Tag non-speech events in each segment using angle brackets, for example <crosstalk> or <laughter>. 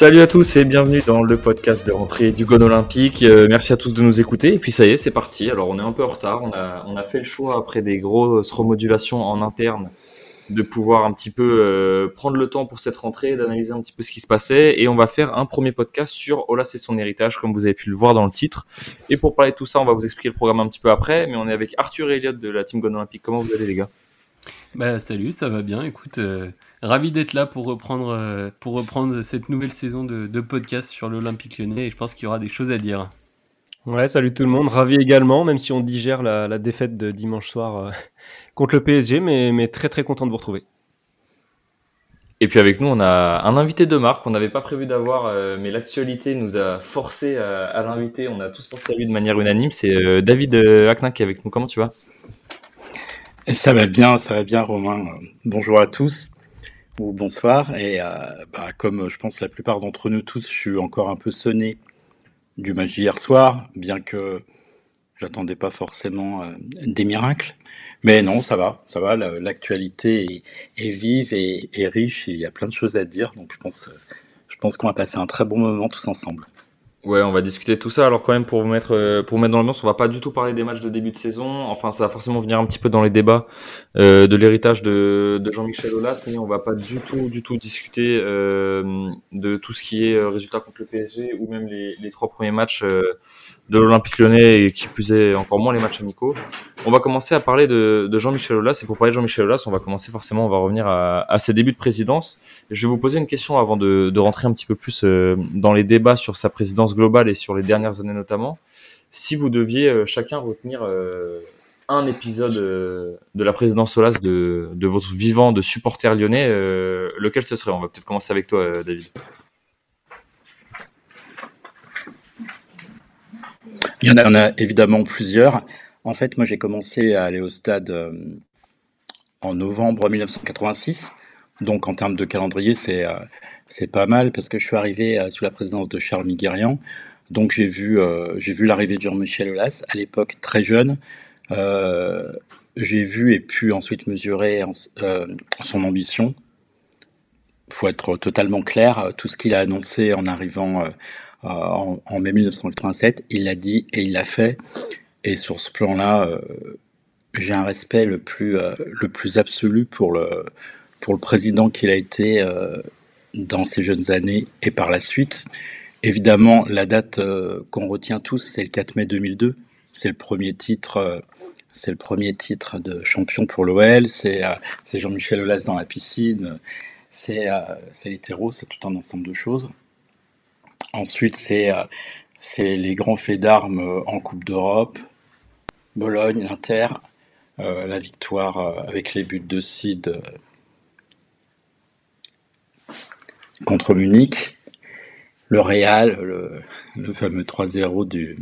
Salut à tous et bienvenue dans le podcast de rentrée du Gone Olympique. Euh, merci à tous de nous écouter. Et puis ça y est, c'est parti. Alors on est un peu en retard. On a fait le choix après des grosses remodulations en interne de pouvoir un petit peu euh, prendre le temps pour cette rentrée, d'analyser un petit peu ce qui se passait. Et on va faire un premier podcast sur Olas et son héritage, comme vous avez pu le voir dans le titre. Et pour parler de tout ça, on va vous expliquer le programme un petit peu après. Mais on est avec Arthur et Elliott de la team Gone Olympique. Comment vous allez les gars? Bah salut, ça va bien. Écoute, euh, ravi d'être là pour reprendre, euh, pour reprendre cette nouvelle saison de, de podcast sur l'Olympique lyonnais. Et je pense qu'il y aura des choses à dire. Ouais, salut tout le monde. Ravi également, même si on digère la, la défaite de dimanche soir euh, <laughs> contre le PSG, mais, mais très très content de vous retrouver. Et puis avec nous, on a un invité de marque qu'on n'avait pas prévu d'avoir, euh, mais l'actualité nous a forcé à, à l'inviter. On a tous pensé à lui de manière unanime. C'est euh, David euh, Aknin qui est avec nous. Comment tu vas? Ça va bien, ça va bien, Romain. Bonjour à tous ou bonsoir. Et euh, bah, comme je pense la plupart d'entre nous tous, je suis encore un peu sonné du match hier soir, bien que j'attendais pas forcément euh, des miracles. Mais non, ça va, ça va. la- L'actualité est, vive et, et riche. Il y a plein de choses à dire, donc je pense, euh, je pense qu'on va passer un très bon moment tous ensemble. Ouais, on va discuter de tout ça. Alors quand même, pour vous mettre, euh, pour vous mettre dans l'ambiance, on va pas du tout parler des matchs de début de saison. Enfin, ça va forcément venir un petit peu dans les débats euh, de l'héritage de, Jean-Michel Aulas, mais on va pas du tout, du tout discuter euh, de tout ce qui est résultat contre le PSG ou même les, trois premiers matchs de l'Olympique Lyonnais et qui plus est encore moins les matchs amicaux. On va commencer à parler de, Jean-Michel Aulas et pour parler de Jean-Michel Aulas, on va commencer forcément, on va revenir à, ses débuts de présidence. Je vais vous poser une question avant de, rentrer un petit peu plus euh, dans les débats sur sa présidence globale et sur les dernières années notamment. Si vous deviez euh, chacun retenir euh, un épisode de la présidence Solas de, votre vivant de supporter lyonnais, lequel ce serait? On va peut-être commencer avec toi, David. Il y en a, y en a évidemment plusieurs. En fait, moi, j'ai commencé à aller au stade euh, en novembre 1986. Donc, en termes de calendrier, c'est euh, c'est pas mal parce que je suis arrivé euh, sous la présidence de Charles Miguerian. Donc, j'ai vu euh, j'ai vu l'arrivée de Jean-Michel Aulas à l'époque très jeune. Euh, j'ai vu et pu ensuite mesurer en- son ambition. Faut être totalement clair. Tout ce qu'il a annoncé en arrivant en, en mai 1987, il l'a dit et il l'a fait. Et sur ce plan-là, euh, j'ai un respect le plus euh, le plus absolu pour le pour le président qu'il a été euh, dans ses jeunes années et par la suite. Évidemment, la date euh, qu'on retient tous, c'est le 4 mai 2002. C'est le premier titre. euh, c'est le premier titre de champion pour l'OL. C'est euh, Jean-Michel Aulas dans la piscine. C'est euh, terreaux. C'est tout un ensemble de choses. Ensuite, c'est euh, c'est les grands faits d'armes euh, en Coupe d'Europe, Bologne, l'Inter, euh, la victoire avec les buts de Sid contre Munich, le Real, le, fameux 3-0 du,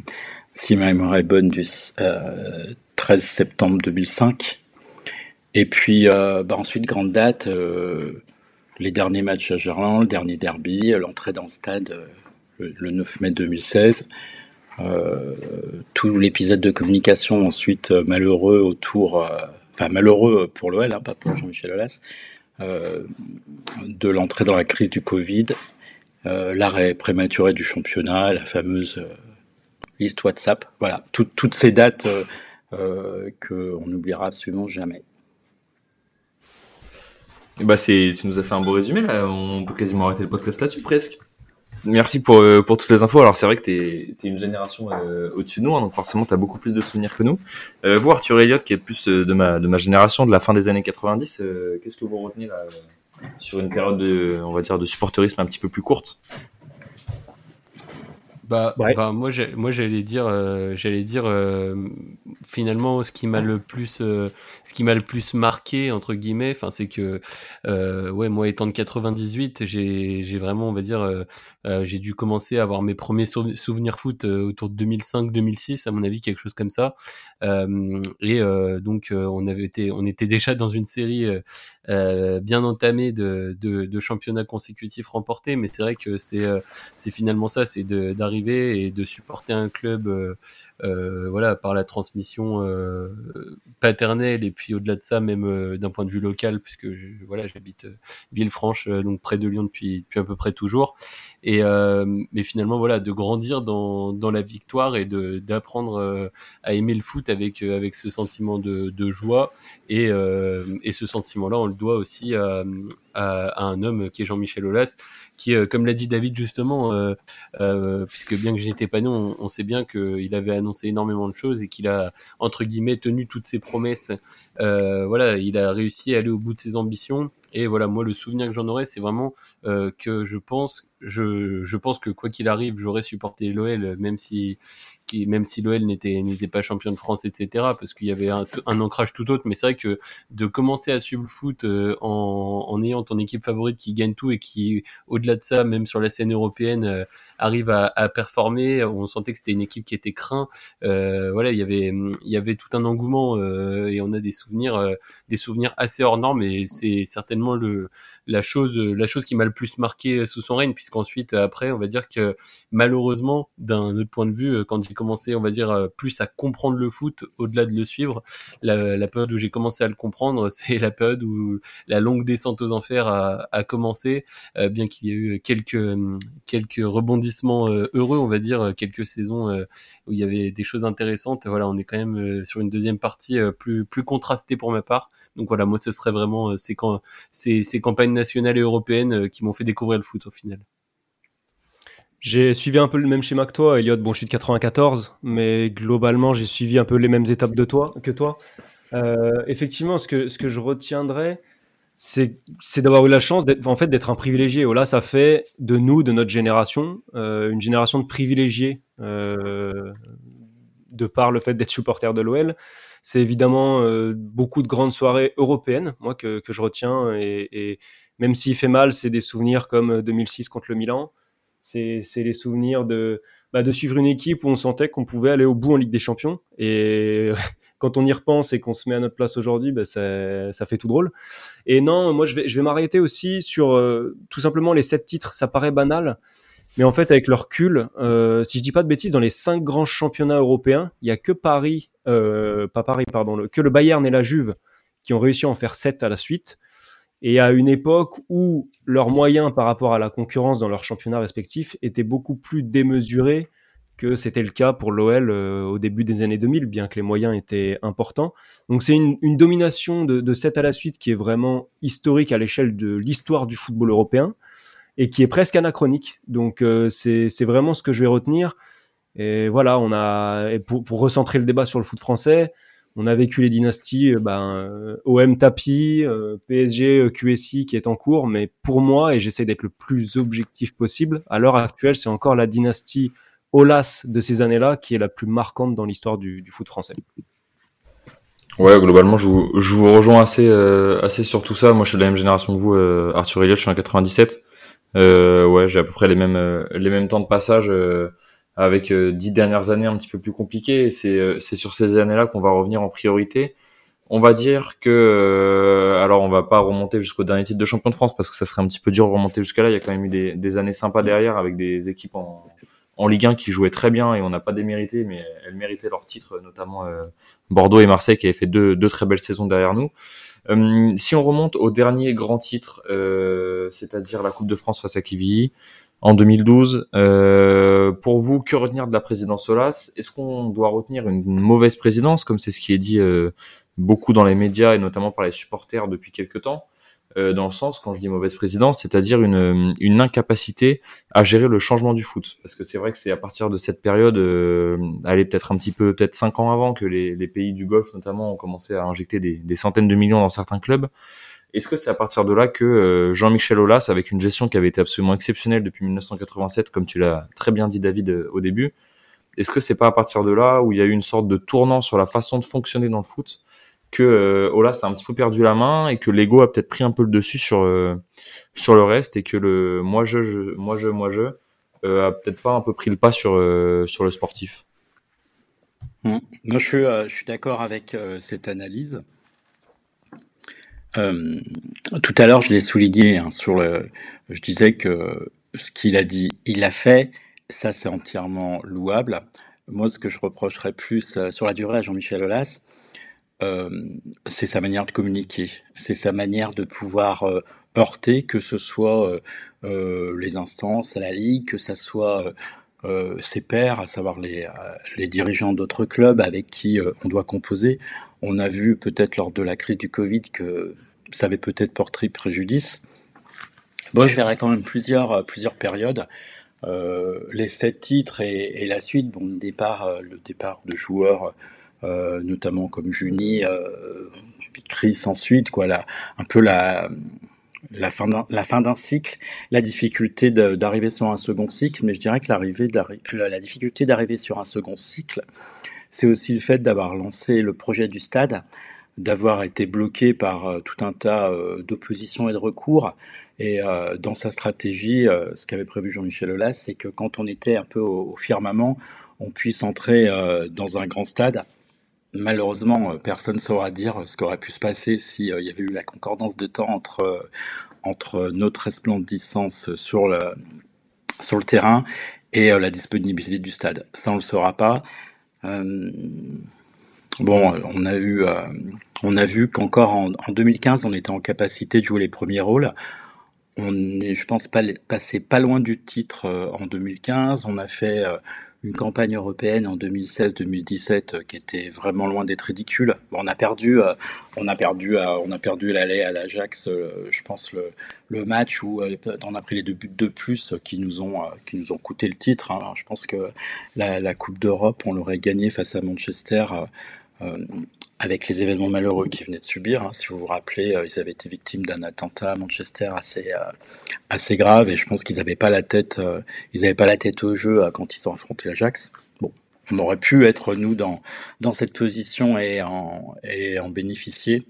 si ma mémoire du euh, 13 septembre 2005. Et puis bah ensuite, grande date, les derniers matchs à Gerland, le dernier derby, l'entrée dans le stade le, le 9 mai 2016. Euh, tout l'épisode de communication ensuite euh, malheureux autour, euh, enfin malheureux pour l'OL, hein, pas pour Jean-Michel Aulas, de l'entrée dans la crise du Covid, l'arrêt prématuré du championnat, la fameuse liste WhatsApp, voilà, tout- toutes ces dates euh, qu'on n'oubliera absolument jamais. Eh Bah c'est, tu nous as fait un beau résumé. On peut quasiment arrêter le podcast là-dessus presque. Merci pour, euh, pour toutes les infos. Alors c'est vrai que t'es es une génération euh, au-dessus de nous, hein, donc forcément t'as beaucoup plus de souvenirs que nous. Euh, vous Arthur Elliott, qui est plus de ma de ma génération, de la fin des années 90, euh, qu'est-ce que vous retenez là sur une période de, on va dire, de supporterisme un petit peu plus courte? Bah, Ouais. enfin, moi, j'ai- moi, j'allais dire, euh, j'allais dire, euh, finalement, ce qui m'a le plus, euh, ce qui m'a le plus marqué entre guillemets, enfin, c'est que, euh, ouais, moi, étant de 98, j'ai, j'ai vraiment, on va dire, euh, euh, j'ai dû commencer à avoir mes premiers sou- souvenirs foot autour de 2005-2006, à mon avis, quelque chose comme ça. Euh, et euh, donc, on avait été, on était déjà dans une série euh, bien entamée de, de, de championnats consécutifs remportés, mais c'est vrai que c'est, euh, c'est finalement ça, c'est d'arriver et de supporter un club euh, voilà, par la transmission euh, paternelle et puis au-delà de ça, même euh, d'un point de vue local, puisque je, voilà, j'habite Villefranche, donc près de Lyon depuis, depuis à peu près toujours. Et mais finalement, voilà, de grandir dans, dans la victoire et de d'apprendre à aimer le foot avec avec ce sentiment de, de joie et et ce sentiment-là, on le doit aussi à, à, un homme qui est Jean-Michel Aulas, qui, comme l'a dit David justement, euh, puisque bien que j'étais pas né, on, on, sait bien qu'il avait annoncé annoncé énormément de choses et qu'il a entre guillemets tenu toutes ses promesses. Euh, voilà, il a réussi à aller au bout de ses ambitions. Et voilà, moi le souvenir que j'en aurais, c'est vraiment euh, que je pense, je, je pense que quoi qu'il arrive, j'aurais supporté l'OL, même si même si l'OL n'était n'était pas champion de France, etc. Parce qu'il y avait un, un, ancrage tout autre. Mais c'est vrai que de commencer à suivre le foot euh, en, en, ayant ton équipe favorite qui gagne tout et qui, au-delà de ça, même sur la scène européenne, euh, arrive à, à, performer. On sentait que c'était une équipe qui était craint. Euh, voilà, il y avait il y avait tout un engouement euh, et on a des souvenirs des souvenirs assez hors normes. Et c'est certainement le la chose la chose qui m'a le plus marqué sous son règne, puisqu'ensuite après, on va dire que malheureusement, d'un autre point de vue, quand il commencé, on va dire, euh, plus à comprendre le foot au-delà de le suivre. La, période où j'ai commencé à le comprendre, <laughs> c'est la période où la longue descente aux enfers a, commencé, euh, bien qu'il y ait eu quelques quelques rebondissements euh, heureux, on va dire, quelques saisons où il y avait des choses intéressantes. Voilà, on est quand même sur une deuxième partie plus plus contrastée pour ma part. Donc voilà, moi ce serait vraiment ces, ces, ces campagnes nationales et européennes qui m'ont fait découvrir le foot au final. J'ai suivi un peu le même schéma que toi, Elliot. Bon, je suis de 94, mais globalement, j'ai suivi un peu les mêmes étapes de toi, que toi. Euh, effectivement, ce que, ce que je retiendrai, c'est d'avoir eu la chance d'être en fait, d'être un privilégié. Oh là, ça fait de nous, de notre génération, euh, une génération de privilégiés euh, de par le fait d'être supporter de l'OL. C'est évidemment euh, beaucoup de grandes soirées européennes, moi, que, que je retiens. Et, et même s'il fait mal, c'est des souvenirs comme 2006 contre le Milan. C'est les souvenirs de, bah, de suivre une équipe où on sentait qu'on pouvait aller au bout en Ligue des Champions. Et <laughs> quand on y repense et qu'on se met à notre place aujourd'hui, bah, ça, ça, fait tout drôle. Et non, moi je vais, je vais m'arrêter aussi sur euh, tout simplement les sept titres. Ça paraît banal, mais en fait avec le recul, euh, si je dis pas de bêtises, dans les cinq grands championnats européens, il y a que Paris, euh, pas Paris pardon, que le Bayern et la Juve qui ont réussi à en faire sept à la suite. Et à une époque où leurs moyens par rapport à la concurrence dans leurs championnats respectifs étaient beaucoup plus démesurés que c'était le cas pour l'OL euh, au début des années 2000, bien que les moyens étaient importants. Donc c'est une, domination de, de 7 à la suite qui est vraiment historique à l'échelle de l'histoire du football européen et qui est presque anachronique. Donc euh, c'est vraiment ce que je vais retenir. Et voilà, on a pour recentrer le débat sur le foot français, on a vécu les dynasties euh, ben, euh, OM Tapi, euh, PSG QSI qui est en cours, mais pour moi, et j'essaie d'être le plus objectif possible, à l'heure actuelle, c'est encore la dynastie Olas de ces années-là qui est la plus marquante dans l'histoire du, foot français. Ouais, globalement, je vous, je vous rejoins assez, assez sur tout ça. Moi, je suis de la même génération que vous, Arthur Eliel, je suis en 97. ouais, j'ai à peu près les mêmes, les mêmes temps de passage avec euh, dix dernières années un petit peu plus compliquées. C'est euh, c'est sur ces années-là qu'on va revenir en priorité. On va dire que euh, alors on va pas remonter jusqu'au dernier titre de champion de France parce que ça serait un petit peu dur de remonter jusqu'à là. Il y a quand même eu des, des années sympas derrière avec des équipes en, en Ligue 1 qui jouaient très bien et on n'a pas démérité, mais elles méritaient leur titre, notamment Bordeaux et Marseille qui avaient fait deux, deux très belles saisons derrière nous. si on remonte au dernier grand titre, c'est-à-dire la Coupe de France face à Kivi, en 2012. Euh, pour vous, que retenir de la présidence Solas? Est-ce qu'on doit retenir une, mauvaise présidence, comme c'est ce qui est dit euh, beaucoup dans les médias et notamment par les supporters depuis quelques temps? Euh, Dans le sens, quand je dis mauvaise présidence, c'est-à-dire une, une incapacité à gérer le changement du foot. Parce que c'est vrai que c'est à partir de cette période, euh, allez peut-être un petit peu, peut-être cinq ans avant, que les, les, pays du Golfe notamment ont commencé à injecter des, des centaines de millions dans certains clubs. Est-ce que c'est à partir de là que euh, Jean-Michel Aulas, avec une gestion qui avait été absolument exceptionnelle depuis 1987, comme tu l'as très bien dit David euh, au début, est-ce que c'est pas à partir de là où il y a eu une sorte de tournant sur la façon de fonctionner dans le foot que euh, Aulas a un petit peu perdu la main et que l'ego a peut-être pris un peu le dessus sur sur le reste et que le moi je, je moi je moi je a peut-être pas un peu pris le pas sur sur le sportif? Moi je suis je suis d'accord avec cette analyse. Euh, tout à l'heure, je l'ai souligné hein, sur le. Je disais que ce qu'il a dit, il l'a fait, ça c'est entièrement louable. Moi, ce que je reprocherais plus sur la durée à Jean-Michel Aulas, c'est sa manière de communiquer, c'est sa manière de pouvoir heurter, que ce soit les instances à la Ligue, que ce soit ses pairs, à savoir les, les dirigeants d'autres clubs avec qui on doit composer. On a vu peut-être lors de la crise du Covid que ça avait peut-être porté préjudice. Moi, je verrais quand même plusieurs, plusieurs périodes. Euh, les sept titres et, la suite, bon, le départ, euh, le départ de joueurs, euh, notamment comme Juni, euh, Chris ensuite, quoi, là, un peu la, la fin d'un, cycle, la difficulté d'arriver sur un second cycle, mais je dirais que l'arrivée, la difficulté d'arriver sur un second cycle, c'est aussi le fait d'avoir lancé le projet du stade d'avoir été bloqué par euh, tout un tas euh, d'oppositions et de recours. Et euh, dans sa stratégie, ce qu'avait prévu Jean-Michel Aulas, c'est que quand on était un peu au, firmament, on puisse entrer dans un grand stade. Malheureusement, personne ne saura dire ce qu'aurait pu se passer s'il y avait eu la concordance de temps entre, notre resplendissance sur le, terrain et la disponibilité du stade. Ça, on ne le saura pas. Bon, on a eu, euh, on a vu qu'encore en, 2015, on était en capacité de jouer les premiers rôles. On est, je pense, pas passé pas loin du titre euh, en 2015. On a fait euh, une campagne européenne en 2016-2017 qui était vraiment loin d'être ridicule. on a perdu, on a perdu, on a perdu l'aller à l'Ajax. je pense le, le match où on a pris les deux buts de plus qui nous ont, qui nous ont coûté le titre. Hein. Je pense que la, Coupe d'Europe, on l'aurait gagné face à Manchester euh, avec les événements malheureux qu'ils venaient de subir. Hein. Si vous vous rappelez, euh, ils avaient été victimes d'un attentat à Manchester assez euh, assez grave et je pense qu'ils n'avaient pas la tête, ils n'avaient pas la tête au jeu quand ils ont affronté l'Ajax. Bon, on aurait pu être nous dans dans cette position et en et en bénéficier.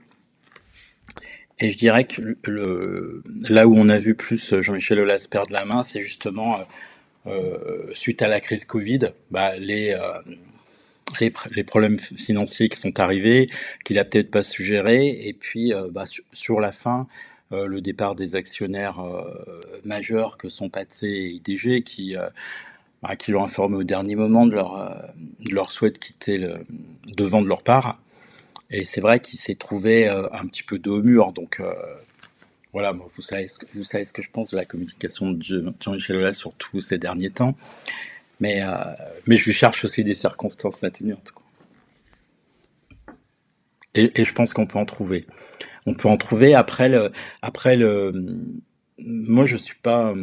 Et je dirais que le, là où on a vu plus Jean-Michel Aulas perdre la main, c'est justement euh, suite à la crise Covid, bah, les, les, problèmes financiers qui sont arrivés, qu'il a peut-être pas suggéré, et puis euh, bah, sur, la fin, euh, le départ des actionnaires euh, majeurs que sont Patsé et IDG, qui, bah, qui l'ont informé au dernier moment de leur, de leur souhait de quitter le, de vendre leur part. Et c'est vrai qu'il s'est trouvé un petit peu dos au mur, donc voilà, vous, savez ce que, vous savez ce que je pense de la communication de Jean-Michel Aulas, surtout ces derniers temps. Mais, euh, mais je cherche aussi des circonstances atténuantes. Quoi. Et, et, je pense qu'on peut en trouver. On peut en trouver après le, après le. Moi, je suis pas.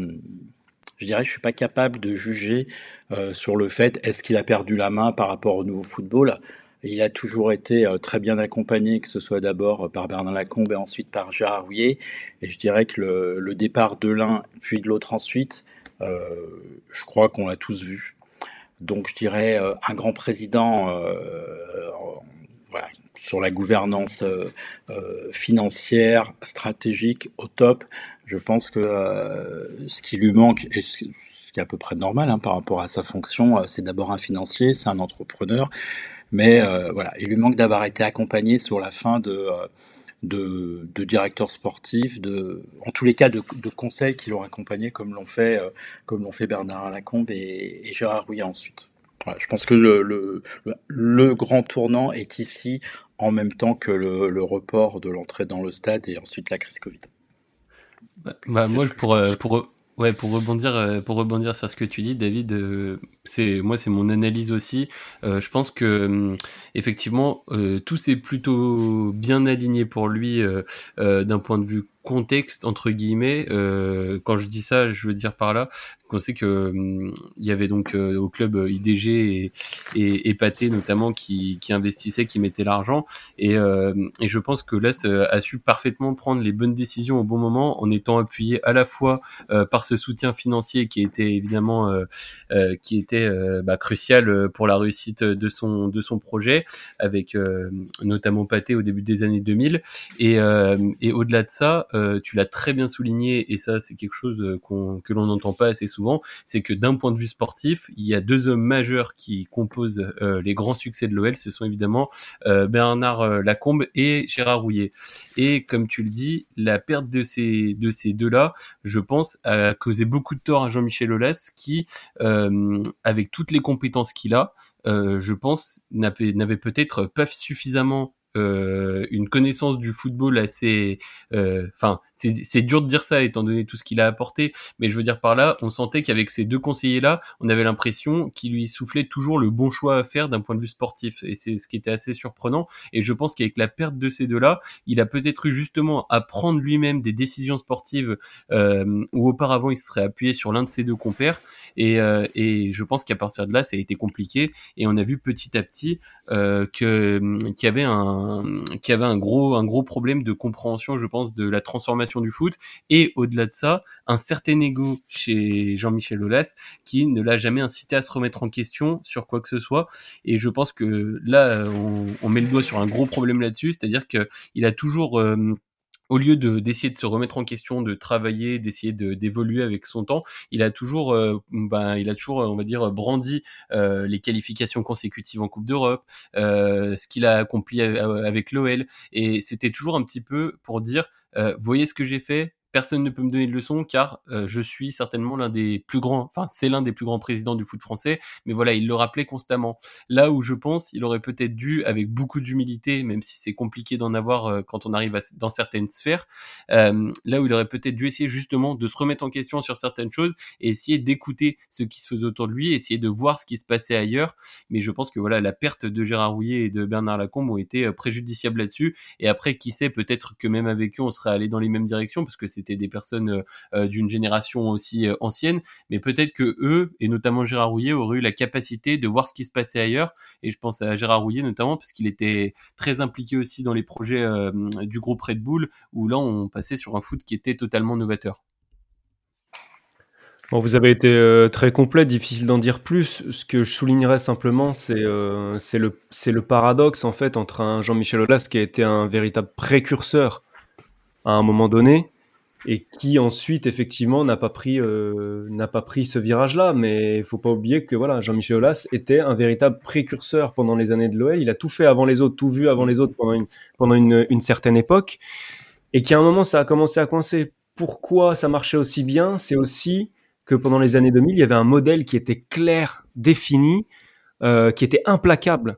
Je dirais, je suis pas capable de juger euh, sur le fait est-ce qu'il a perdu la main par rapport au nouveau football? Il a toujours été euh, très bien accompagné, que ce soit d'abord par Bernard Lacombe et ensuite par Gérard Rouillet. Et je dirais que le, le départ de l'un puis de l'autre ensuite, je crois qu'on l'a tous vu. Donc je dirais euh, un grand président euh, voilà, sur la gouvernance financière, stratégique au top. Je pense que ce qui lui manque, et ce qui est à peu près normal hein, par rapport à sa fonction, c'est d'abord un financier, c'est un entrepreneur, mais voilà, il lui manque d'avoir été accompagné sur la fin de de, de directeurs sportifs, de, en tous les cas de, de conseils qui l'ont accompagné, comme l'ont fait, euh, comme l'ont fait Bernard Lacombe et, et Gérard Rouillet ensuite. Voilà, je pense que le, le, le, grand tournant est ici en même temps que le, le report de l'entrée dans le stade et ensuite la crise Covid. Bah, bah moi, pour, euh, pour, Ouais, pour rebondir, euh, pour rebondir sur ce que tu dis, David, euh, c'est moi, c'est mon analyse aussi. Euh, je pense que hum, effectivement, tout s'est plutôt bien aligné pour lui d'un point de vue contexte entre guillemets. quand je dis ça, je veux dire par là qu'on sait que hum, il y avait donc au club IDG et, et, notamment qui, qui investissaient, qui mettaient l'argent. Et, et je pense que là, a su parfaitement prendre les bonnes décisions au bon moment en étant appuyé à la fois par ce soutien financier qui était évidemment euh, euh, qui était était bah, crucial pour la réussite de son de son projet, avec notamment Pâté au début des années 2000. Et, et au-delà de ça, tu l'as très bien souligné, et ça c'est quelque chose qu'on que l'on n'entend pas assez souvent, c'est que d'un point de vue sportif, il y a deux hommes majeurs qui composent les grands succès de l'OL. Ce sont évidemment Bernard Lacombe et Gérard Rouillet. Et comme tu le dis, la perte de ces de ces deux-là, je pense, a causé beaucoup de tort à Jean-Michel Aulas, qui, euh, avec toutes les compétences qu'il a, euh, je pense, n'avait peut-être pas suffisamment euh, une connaissance du football assez. Euh, enfin, c'est dur de dire ça étant donné tout ce qu'il a apporté, mais je veux dire par là, on sentait qu'avec ces deux conseillers-là, on avait l'impression qu'il lui soufflait toujours le bon choix à faire d'un point de vue sportif, et c'est ce qui était assez surprenant. Et je pense qu'avec la perte de ces deux-là, il a peut-être eu justement à prendre lui-même des décisions sportives euh, où auparavant il se serait appuyé sur l'un de ses deux compères, et, euh, et je pense qu'à partir de là, ça a été compliqué, et on a vu petit à petit euh, que qu'il y avait un qui avait un gros, problème de compréhension, je pense, de la transformation du foot. Et au-delà de ça, un certain ego chez Jean-Michel Aulas qui ne l'a jamais incité à se remettre en question sur quoi que ce soit. Et je pense que là, on, met le doigt sur un gros problème là-dessus, c'est-à-dire qu'il a toujours euh, au lieu de d'essayer de se remettre en question, de travailler, d'essayer de d'évoluer avec son temps, il a toujours, euh, ben, il a toujours, on va dire, brandi euh, les qualifications consécutives en Coupe d'Europe, euh, ce qu'il a accompli avec l'OL, et c'était toujours un petit peu pour dire, voyez ce que j'ai fait, personne ne peut me donner de leçon car euh, je suis certainement l'un des plus grands, enfin c'est l'un des plus grands présidents du foot français, mais voilà, il le rappelait constamment. Là où je pense, il aurait peut-être dû, avec beaucoup d'humilité, même si c'est compliqué d'en avoir euh, quand on arrive dans certaines sphères, euh, là où il aurait peut-être dû essayer justement de se remettre en question sur certaines choses et essayer d'écouter ce qui se faisait autour de lui, essayer de voir ce qui se passait ailleurs. Mais je pense que voilà, la perte de Gérard Rouillet et de Bernard Lacombe ont été préjudiciables là-dessus. Et après, qui sait, peut-être que même avec eux, on serait allé dans les mêmes directions parce que c'est des personnes euh, euh, d'une génération aussi euh, ancienne, mais peut-être que eux, et notamment Gérard Rouillet, auraient eu la capacité de voir ce qui se passait ailleurs. Et je pense à Gérard Rouillet notamment parce qu'il était très impliqué aussi dans les projets du groupe Red Bull, où là on passait sur un foot qui était totalement novateur. Bon, vous avez été très complet, difficile d'en dire plus. Ce que je soulignerais simplement, c'est le, le paradoxe en fait entre un Jean-Michel Aulas qui a été un véritable précurseur à un moment donné, et qui ensuite effectivement n'a pas pris euh, n'a pas pris ce virage-là. Mais il faut pas oublier que voilà, Jean-Michel Aulas était un véritable précurseur pendant les années de l'OL. Il a tout fait avant les autres, tout vu avant les autres pendant une pendant une certaine époque, et qu'à un moment ça a commencé à coincer. Pourquoi ça marchait aussi bien? C'est aussi que pendant les années 2000, il y avait un modèle qui était clair, défini, euh, qui était implacable.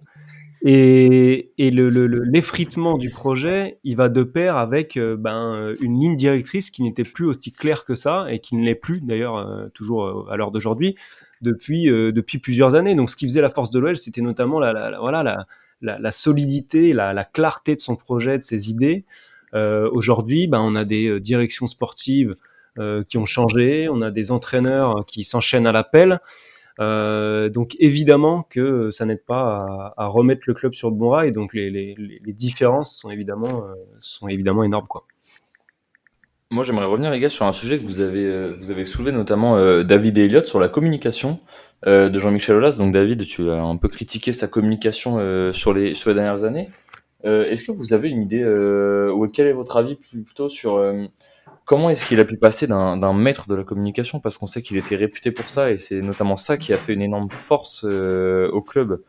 Et, et l'effritement le, du projet, il va de pair avec euh, ben, une ligne directrice qui n'était plus aussi claire que ça et qui ne l'est plus d'ailleurs euh, toujours euh, à l'heure d'aujourd'hui depuis, depuis plusieurs années. Donc ce qui faisait la force de l'OL, c'était notamment la, la, voilà, la, la solidité, la, clarté de son projet, de ses idées. Aujourd'hui, ben, on a des directions sportives qui ont changé, on a des entraîneurs qui s'enchaînent à l'appel. Euh, donc évidemment que ça n'aide pas à, remettre le club sur le bon rail. Donc les, les, les différences sont évidemment, euh, sont évidemment énormes. Quoi. Moi j'aimerais revenir les gars sur un sujet que vous avez, euh, vous avez soulevé notamment David et Elliott sur la communication de Jean-Michel Aulas. Donc David, tu as un peu critiqué sa communication sur, les, sur les dernières années. Est-ce que vous avez une idée, ou quel est votre avis plutôt sur Comment est-ce qu'il a pu passer d'un maître de la communication, parce qu'on sait qu'il était réputé pour ça, et c'est notamment ça qui a fait une énorme force euh, au club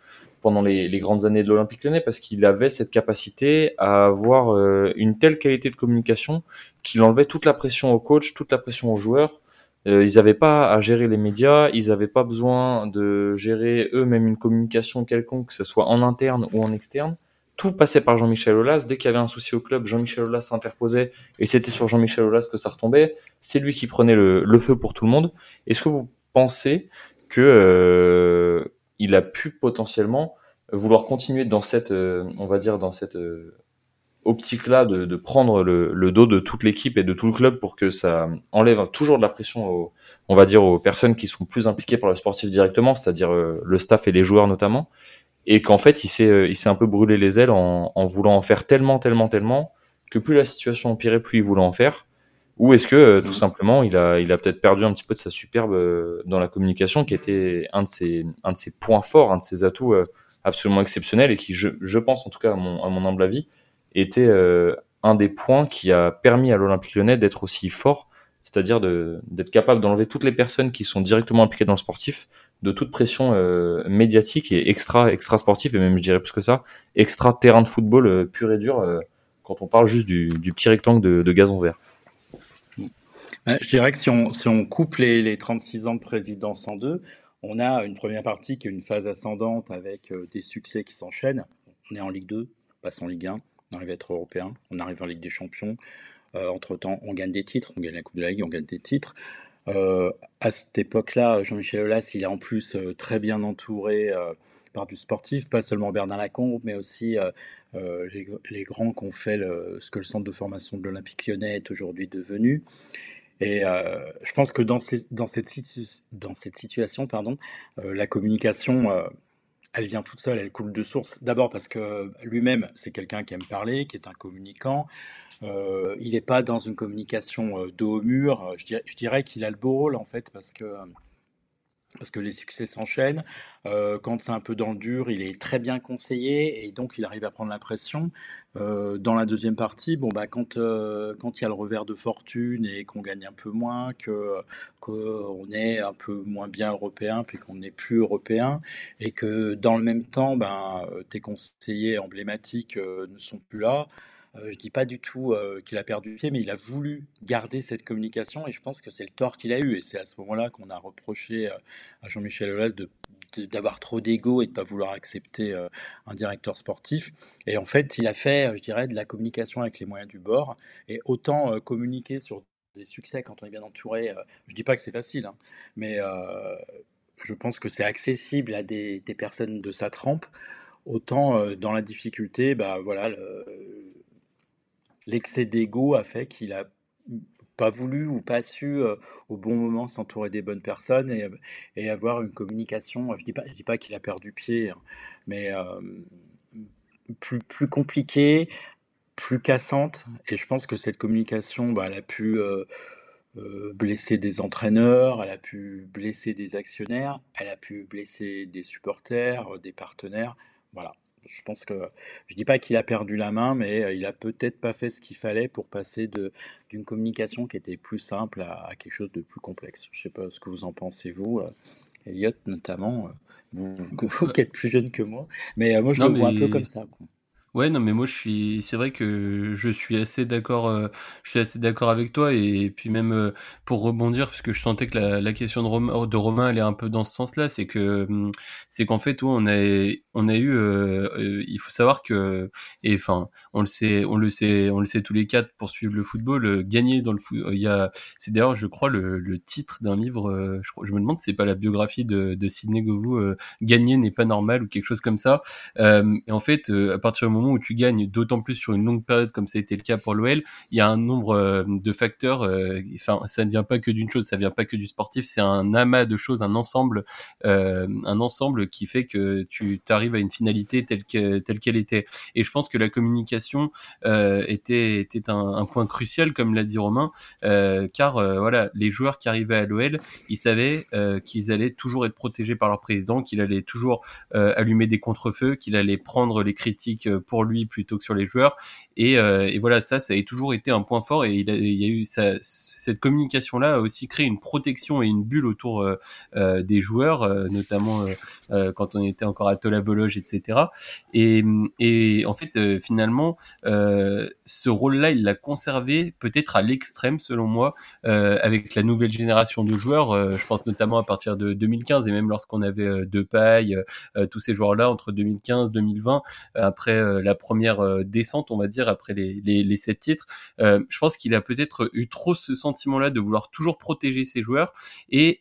pendant les, grandes années de l'Olympique Lyonnais, parce qu'il avait cette capacité à avoir euh, une telle qualité de communication qu'il enlevait toute la pression au coach, toute la pression aux joueurs. Euh, ils n'avaient pas à gérer les médias, ils n'avaient pas besoin de gérer eux-mêmes une communication quelconque, que ce soit en interne ou en externe tout passait par Jean-Michel Aulas. Dès qu'il y avait un souci au club, Jean-Michel Aulas s'interposait et c'était sur Jean-Michel Aulas que ça retombait. C'est lui qui prenait le, feu pour tout le monde. Est-ce que vous pensez que euh, il a pu potentiellement vouloir continuer dans cette, euh, on va dire, dans cette euh, optique-là de, prendre le, dos de toute l'équipe et de tout le club pour que ça enlève toujours de la pression on va dire, aux personnes qui sont plus impliquées par le sportif directement, c'est-à-dire le staff et les joueurs notamment? Et qu'en fait il s'est euh, il s'est un peu brûlé les ailes en, en, voulant en faire tellement tellement tellement que plus la situation empirait plus il voulait en faire. Ou est-ce que tout simplement il a, il a peut-être perdu un petit peu de sa superbe dans la communication, qui était un de ses, un de ses points forts, un de ses atouts absolument exceptionnels et qui, je, je pense en tout cas à mon, à mon humble avis, était un des points qui a permis à l'Olympique lyonnais d'être aussi fort, c'est-à-dire d'être capable d'enlever toutes les personnes qui sont directement impliquées dans le sportif de toute pression euh, médiatique et extra extra sportif et même je dirais plus que ça extra terrain de football euh, pur et dur euh, quand on parle juste du, petit rectangle de, gazon vert. Je dirais que si on, on coupe les, les 36 ans de présidence en deux, on a une première partie qui est une phase ascendante avec des succès qui s'enchaînent. On est en Ligue 2, passe en Ligue 1, on arrive à être européen, on arrive en Ligue des Champions. Entre-temps, on gagne des titres, on gagne la Coupe de la Ligue, on gagne des titres. Euh, à cette époque-là, Jean-Michel Aulas, il est en plus euh, très bien entouré euh, par du sportif, pas seulement Bernard Lacombe, mais aussi les, les, grands qui ont fait ce que le centre de formation de l'Olympique lyonnais est aujourd'hui devenu. Et je pense que dans, cette, dans cette situation, pardon, la communication elle vient toute seule, elle coule de source. D'abord parce que lui-même, c'est quelqu'un qui aime parler, qui est un communicant. Euh, il n'est pas dans une communication euh, dos au mur. Je dirais, je dirais qu'il a le beau rôle en fait parce que parce que les succès s'enchaînent. Euh, quand c'est un peu dans le dur, il est très bien conseillé et donc il arrive à prendre la pression. Euh, dans la deuxième partie, bon bah quand euh, quand il y a le revers de fortune et qu'on gagne un peu moins, que qu'on est un peu moins bien européen puis qu'on n'est plus européen et que dans le même temps, ben tes conseillers emblématiques ne sont plus là. Euh, je dis pas du tout euh, qu'il a perdu pied, mais il a voulu garder cette communication et je pense que c'est le tort qu'il a eu. Et c'est à ce moment-là qu'on a reproché euh, à Jean-Michel Aulas d'avoir trop d'ego et de pas vouloir accepter un directeur sportif. Et en fait, il a fait, je dirais, de la communication avec les moyens du bord. Et autant communiquer sur des succès quand on est bien entouré, je dis pas que c'est facile, hein, mais je pense que c'est accessible à des, personnes de sa trempe. Autant dans la difficulté, bah voilà, l'excès d'ego a fait qu'il a pas voulu ou pas su euh, au bon moment s'entourer des bonnes personnes et, et, avoir une communication. Je dis pas, je dis pas qu'il a perdu pied, hein, mais euh, plus plus compliquée, plus cassante. Et je pense que cette communication, bah, elle a pu euh, blesser des entraîneurs, elle a pu blesser des actionnaires, elle a pu blesser des supporters, des partenaires. Voilà je pense que je dis pas qu'il a perdu la main, mais euh, il a peut-être pas fait ce qu'il fallait pour passer de d'une communication qui était plus simple à, quelque chose de plus complexe. Je sais pas ce que vous en pensez vous, euh, Elliot notamment, euh, vous, <laughs> vous, qui êtes plus jeune que moi, mais moi je le vois un peu comme ça. Quoi. Ouais, non, mais moi je suis, c'est vrai que je suis assez d'accord, euh, je suis assez d'accord avec toi et puis même euh, pour rebondir parce que je sentais que la, question de Romain, de elle est un peu dans ce sens-là, c'est que hum, c'est qu'en fait, on a, on a eu, euh, il faut savoir que, et enfin, on le sait, on le sait, on le sait tous les quatre pour suivre le football, gagner dans le foot, il y a, c'est d'ailleurs, je crois le, titre d'un livre, je, je, me demande si c'est pas la biographie de, de Sidney Govou, gagner n'est pas normal ou quelque chose comme ça. et en fait, à partir du moment où tu gagnes, d'autant plus sur une longue période comme ça a été le cas pour l'OL, il y a un nombre euh, de facteurs. Euh, enfin, ça ne vient pas que d'une chose, ça vient pas que du sportif, c'est un amas de choses, un ensemble, euh, un ensemble qui fait que tu arrives à une finalité telle que telle qu'elle était. Et je pense que la communication était un, point crucial, comme l'a dit Romain, car voilà, les joueurs qui arrivaient à l'OL, ils savaient qu'ils allaient toujours être protégés par leur président, qu'il allait toujours allumer des contre-feux, qu'il allait prendre les critiques pour lui plutôt que sur les joueurs. Et, euh, et voilà, ça, ça a toujours été un point fort. Et il, y a eu ça, cette communication-là a aussi créé une protection et une bulle autour euh, euh des joueurs, notamment quand on était encore à Tola Vologe, etc. Et, et en fait, finalement, ce rôle-là, il l'a conservé peut-être à l'extrême, selon moi, avec la nouvelle génération de joueurs. je pense notamment à partir de 2015 et même lorsqu'on avait De Paille, tous ces joueurs-là entre 2015 2020, après la première euh, descente, on va dire, après les sept titres. Euh, je pense qu'il a peut-être eu trop ce sentiment-là de vouloir toujours protéger ses joueurs et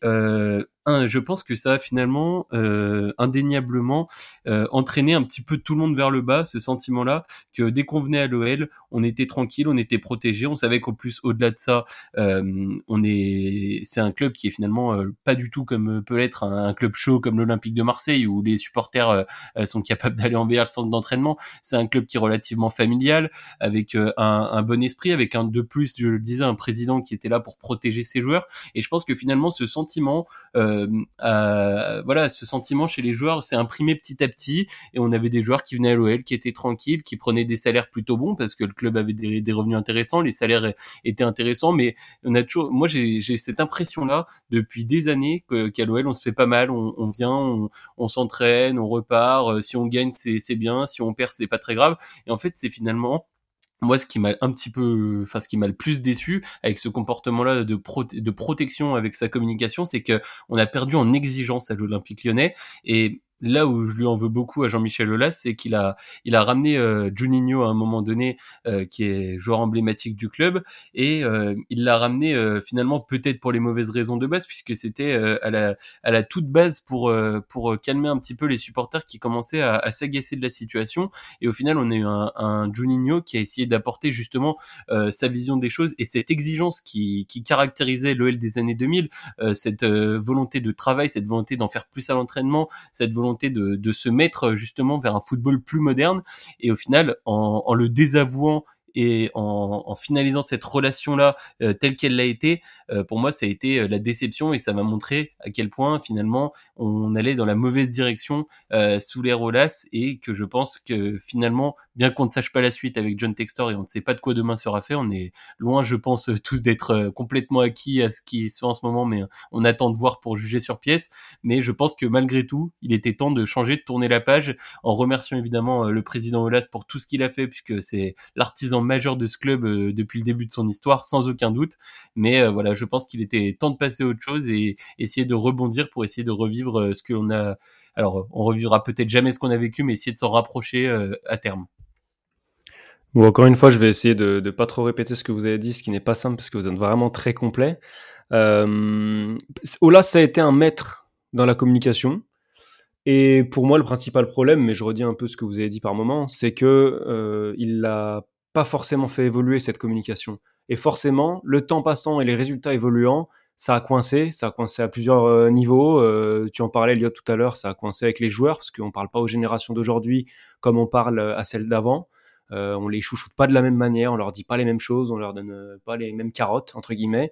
euh, je pense que ça a finalement euh, indéniablement euh, entraîné un petit peu tout le monde vers le bas, ce sentiment-là, que dès qu'on venait à l'OL, on était tranquille, on était protégé, on savait qu'au plus au-delà de ça, euh, on est, c'est un club qui est finalement euh, pas du tout comme peut l'être un, club chaud comme l'Olympique de Marseille où les supporters euh, sont capables d'aller en le centre d'entraînement. C'est un club qui est relativement familial, avec un, un, bon esprit, avec un de plus, je le disais, un président qui était là pour protéger ses joueurs. Et je pense que finalement, ce sentiment, euh, voilà, ce sentiment chez les joueurs s'est imprimé petit à petit. Et on avait des joueurs qui venaient à l'OL, qui étaient tranquilles, qui prenaient des salaires plutôt bons parce que le club avait des, revenus intéressants, les salaires étaient intéressants. Mais on a toujours, moi, j'ai cette impression-là depuis des années qu'à l'OL, on se fait pas mal, on, on vient, on, on s'entraîne, on repart. Euh, si on gagne, c'est bien. Si on perd, c'est pas très grave. Et en fait, c'est finalement moi, ce qui m'a un petit peu, enfin, ce qui m'a le plus déçu avec ce comportement-là de, de protection avec sa communication, c'est que on a perdu en exigence à l'Olympique Lyonnais et là où je lui en veux beaucoup à Jean-Michel Aulas, c'est qu'il a, il a ramené euh, Juninho à un moment donné, euh, qui est joueur emblématique du club, et euh, il l'a ramené euh, finalement peut-être pour les mauvaises raisons de base, puisque c'était à la, à la toute base pour pour calmer un petit peu les supporters qui commençaient à, à s'agacer de la situation. Et au final, on a eu un, un Juninho qui a essayé d'apporter justement sa vision des choses et cette exigence qui, qui caractérisait l'OL des années 2000, cette volonté de travail, cette volonté d'en faire plus à l'entraînement, cette volonté de, se mettre justement vers un football plus moderne. Et au final, en le désavouant et en, finalisant cette relation-là euh, telle qu'elle l'a été, euh, pour moi, ça a été euh, la déception et ça m'a montré à quel point finalement on allait dans la mauvaise direction sous les Rolas et que je pense que finalement, bien qu'on ne sache pas la suite avec John Textor et on ne sait pas de quoi demain sera fait, on est loin, je pense, tous d'être complètement acquis à ce qui se fait en ce moment, mais on attend de voir pour juger sur pièce. Mais je pense que malgré tout, il était temps de changer, de tourner la page, en remerciant évidemment le président Olas pour tout ce qu'il a fait, puisque c'est l'artisan majeur de ce club euh, depuis le début de son histoire, sans aucun doute. Mais euh, voilà, je pense qu'il était temps de passer à autre chose et essayer de rebondir pour essayer de revivre euh, ce que l'on a. Alors, on revivra peut-être jamais ce qu'on a vécu, mais essayer de s'en rapprocher à terme. Bon, encore une fois, je vais essayer de ne pas trop répéter ce que vous avez dit, ce qui n'est pas simple parce que vous êtes vraiment très complet. Ola, ça a été un maître dans la communication. Et pour moi, le principal problème, mais je redis un peu ce que vous avez dit par moment, c'est que euh, il l'a pas forcément fait évoluer cette communication. Et forcément, le temps passant et les résultats évoluant, ça a coincé, ça a coincé à plusieurs euh, niveaux. Euh, tu en parlais, Elliot, tout à l'heure, ça a coincé avec les joueurs, parce qu'on ne parle pas aux générations d'aujourd'hui comme on parle à celles d'avant. Euh, on les chouchoute pas de la même manière, on leur dit pas les mêmes choses, on leur donne euh, pas les mêmes carottes, entre guillemets.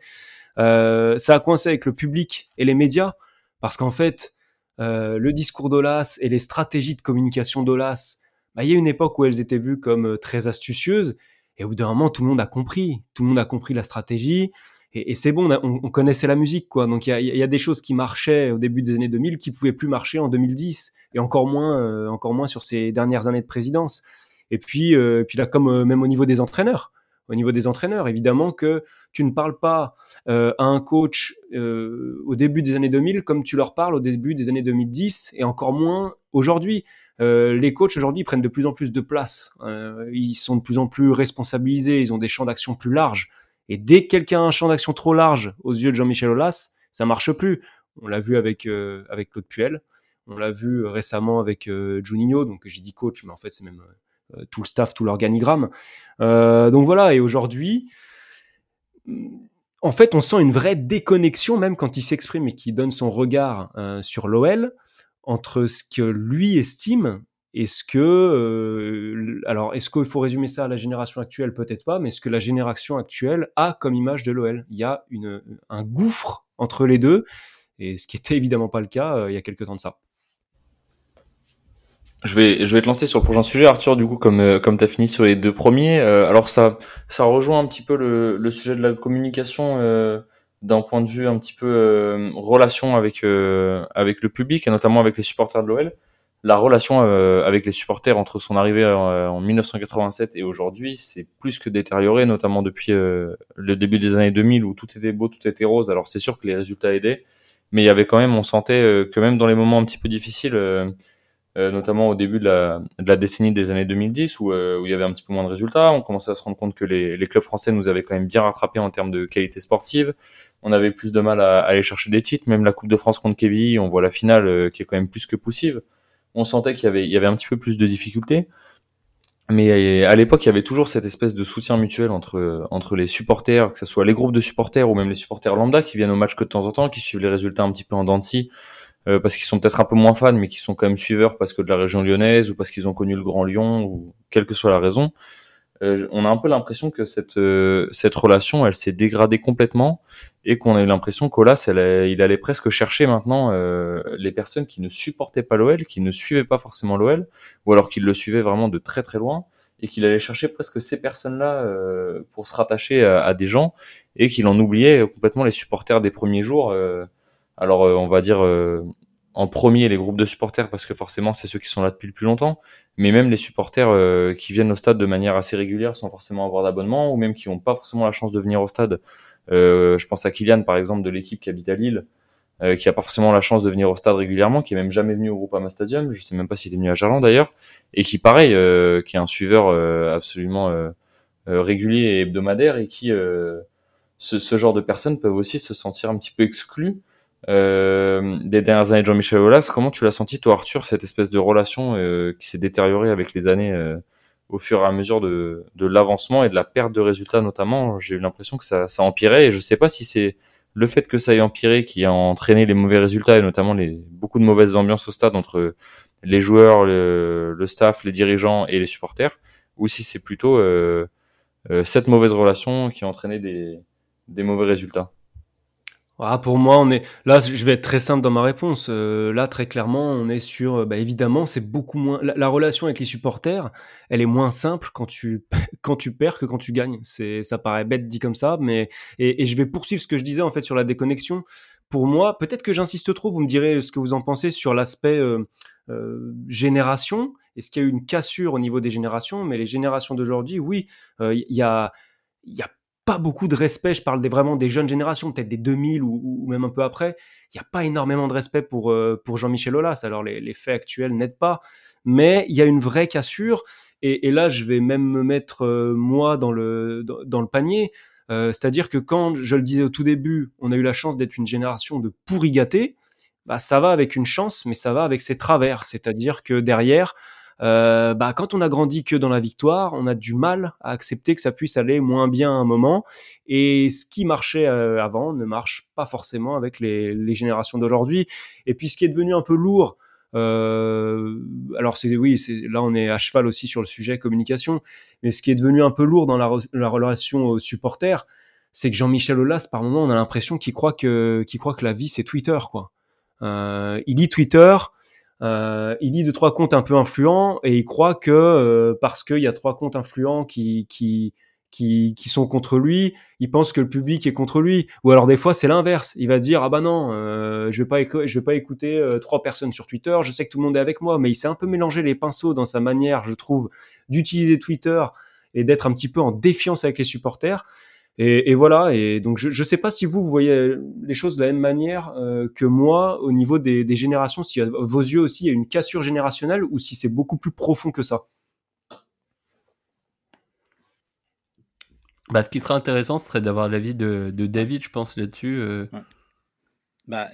ça a coincé avec le public et les médias, parce qu'en fait, le discours d'Olas et les stratégies de communication d'Olas bah, il y a une époque où elles étaient vues comme euh, très astucieuses, et au bout d'un moment, tout le monde a compris. Tout le monde a compris la stratégie, et, c'est bon, on, connaissait la musique, quoi. Donc il y a, des choses qui marchaient au début des années 2000 qui pouvaient plus marcher en 2010, et encore moins, euh, encore moins sur ces dernières années de présidence. Et puis, euh, puis là, comme même au niveau des entraîneurs, au niveau des entraîneurs, évidemment que tu ne parles pas à un coach au début des années 2000 comme tu leur parles au début des années 2010 et encore moins aujourd'hui. Euh, les coachs aujourd'hui prennent de plus en plus de place. Euh, ils sont de plus en plus responsabilisés. Ils ont des champs d'action plus larges. Et dès que quelqu'un a un champ d'action trop large aux yeux de Jean-Michel Aulas, ça marche plus. On l'a vu avec euh, avec Claude Puel. On l'a vu récemment avec Juninho. Donc j'ai dit coach, mais en fait c'est même tout le staff, tout l'organigramme. donc voilà. Et aujourd'hui, en fait, on sent une vraie déconnexion même quand il s'exprime et qu'il donne son regard sur l'OL entre ce que lui estime et ce que euh, alors est-ce qu'il faut résumer ça à la génération actuelle? Peut-être pas mais ce que la génération actuelle a comme image de l'OL il y a une, un gouffre entre les deux et ce qui était évidemment pas le cas euh, il y a quelques temps de ça. Je vais, je vais te lancer sur le prochain sujet, Arthur, du coup, comme, euh, comme tu as fini sur les deux premiers. alors, ça, ça rejoint un petit peu le sujet de la communication d'un point de vue un petit peu euh, relation avec euh, avec le public et notamment avec les supporters de l'OL. La relation euh, avec les supporters entre son arrivée en 1987 et aujourd'hui, c'est plus que détérioré, notamment depuis le début des années 2000 où tout était beau, tout était rose. Alors c'est sûr que les résultats aidaient, mais il y avait quand même, on sentait que même dans les moments un petit peu difficiles, euh, notamment au début de la, de la, décennie des années 2010 où, euh, où, il y avait un petit peu moins de résultats. On commençait à se rendre compte que les, les clubs français nous avaient quand même bien rattrapé en termes de qualité sportive. On avait plus de mal à, aller chercher des titres, même la Coupe de France contre Kevin, on voit la finale euh, qui est quand même plus que poussive. On sentait qu'il y avait, y avait un petit peu plus de difficultés. Mais à l'époque, il y avait toujours cette espèce de soutien mutuel entre, entre les supporters, que ce soit les groupes de supporters ou même les supporters lambda qui viennent au match que de temps en temps, qui suivent les résultats un petit peu en dents euh, parce qu'ils sont peut-être un peu moins fans, mais qui sont quand même suiveurs parce que de la région lyonnaise ou parce qu'ils ont connu le Grand Lyon ou quelle que soit la raison. Euh, on a un peu l'impression que cette euh, cette relation, elle s'est dégradée complètement et qu'on a eu l'impression qu'Olas, il allait presque chercher maintenant euh, les personnes qui ne supportaient pas l'OL, qui ne suivaient pas forcément l'OL, ou alors qu'il le suivaient vraiment de très très loin, et qu'il allait chercher presque ces personnes-là euh, pour se rattacher à, à, des gens, et qu'il en oubliait complètement les supporters des premiers jours. Alors on va dire en premier les groupes de supporters parce que forcément c'est ceux qui sont là depuis le plus longtemps, mais même les supporters euh, qui viennent au stade de manière assez régulière sans forcément avoir d'abonnement ou même qui n'ont pas forcément la chance de venir au stade. Euh, je pense à Kylian par exemple de l'équipe qui habite à Lille, euh, qui a pas forcément la chance de venir au stade régulièrement, qui est même jamais venu au Groupama Stadium, je sais même pas s'il est venu à Gerland d'ailleurs, et qui pareil, qui est un suiveur absolument régulier et hebdomadaire et qui ce, ce, genre de personnes peuvent aussi se sentir un petit peu exclus euh, des dernières années de Jean-Michel Aulas. Comment tu l'as senti, toi, Arthur, cette espèce de relation euh, qui s'est détériorée avec les années euh, au fur et à mesure de, l'avancement et de la perte de résultats, notamment? J'ai eu l'impression que ça, ça empirait et je sais pas si c'est le fait que ça ait empiré qui a entraîné les mauvais résultats et notamment les beaucoup de mauvaises ambiances au stade entre les joueurs, le, le staff, les dirigeants et les supporters, ou si c'est plutôt euh, cette mauvaise relation qui a entraîné des, des mauvais résultats? Ah, pour moi, on est là. Je vais être très simple dans ma réponse. Euh, là, très clairement, on est sur. Euh, bah, évidemment, c'est beaucoup moins. La, relation avec les supporters, elle est moins simple quand tu <laughs> quand tu perds que quand tu gagnes. C'est ça paraît bête dit comme ça, mais et, je vais poursuivre ce que je disais en fait sur la déconnexion. Pour moi, peut-être que j'insiste trop. Vous me direz ce que vous en pensez sur l'aspect euh, euh génération. Est-ce qu'il y a eu une cassure au niveau des générations? Mais les générations d'aujourd'hui, oui, il y a il y a pas beaucoup de respect. Je parle des, vraiment des jeunes générations, peut-être des 2000 ou, ou, même un peu après. Il n'y a pas énormément de respect pour, euh, pour Jean-Michel Aulas. Alors, les, faits actuels n'aident pas. Mais il y a une vraie cassure. Et, là, je vais même me mettre, euh, moi, dans le, dans le panier. Euh, C'est-à-dire que quand, je le disais au tout début, on a eu la chance d'être une génération de pourri gâtés, bah, ça va avec une chance, mais ça va avec ses travers. C'est-à-dire que derrière, euh, bah, quand on a grandi que dans la victoire, on a du mal à accepter que ça puisse aller moins bien à un moment. Et ce qui marchait euh, avant ne marche pas forcément avec les, générations d'aujourd'hui. Et puis ce qui est devenu un peu lourd, euh, alors c'est oui, là on est à cheval aussi sur le sujet communication, mais ce qui est devenu un peu lourd dans la, la relation aux supporters, c'est que Jean-Michel Aulas par moment on a l'impression qu'il croit que la vie c'est Twitter il lit Twitter, euh, il lit deux trois comptes un peu influents et il croit que euh, parce qu'il y a trois comptes influents qui, qui qui, qui sont contre lui, il pense que le public est contre lui. Ou alors des fois c'est l'inverse. Il va dire ah bah non, euh, je vais pas je vais pas écouter euh, trois personnes sur Twitter. Je sais que tout le monde est avec moi, mais il s'est un peu mélangé les pinceaux dans sa manière, je trouve, d'utiliser Twitter et d'être un petit peu en défiance avec les supporters. Et, et, voilà. Et donc, je ne sais pas si vous, vous voyez les choses de la même manière euh, que moi au niveau des, des, générations, si à vos yeux aussi il y a une cassure générationnelle ou si c'est beaucoup plus profond que ça. Bah, ce qui serait intéressant, ce serait d'avoir l'avis de, de, David, je pense, là-dessus. Euh... Ouais. Bah,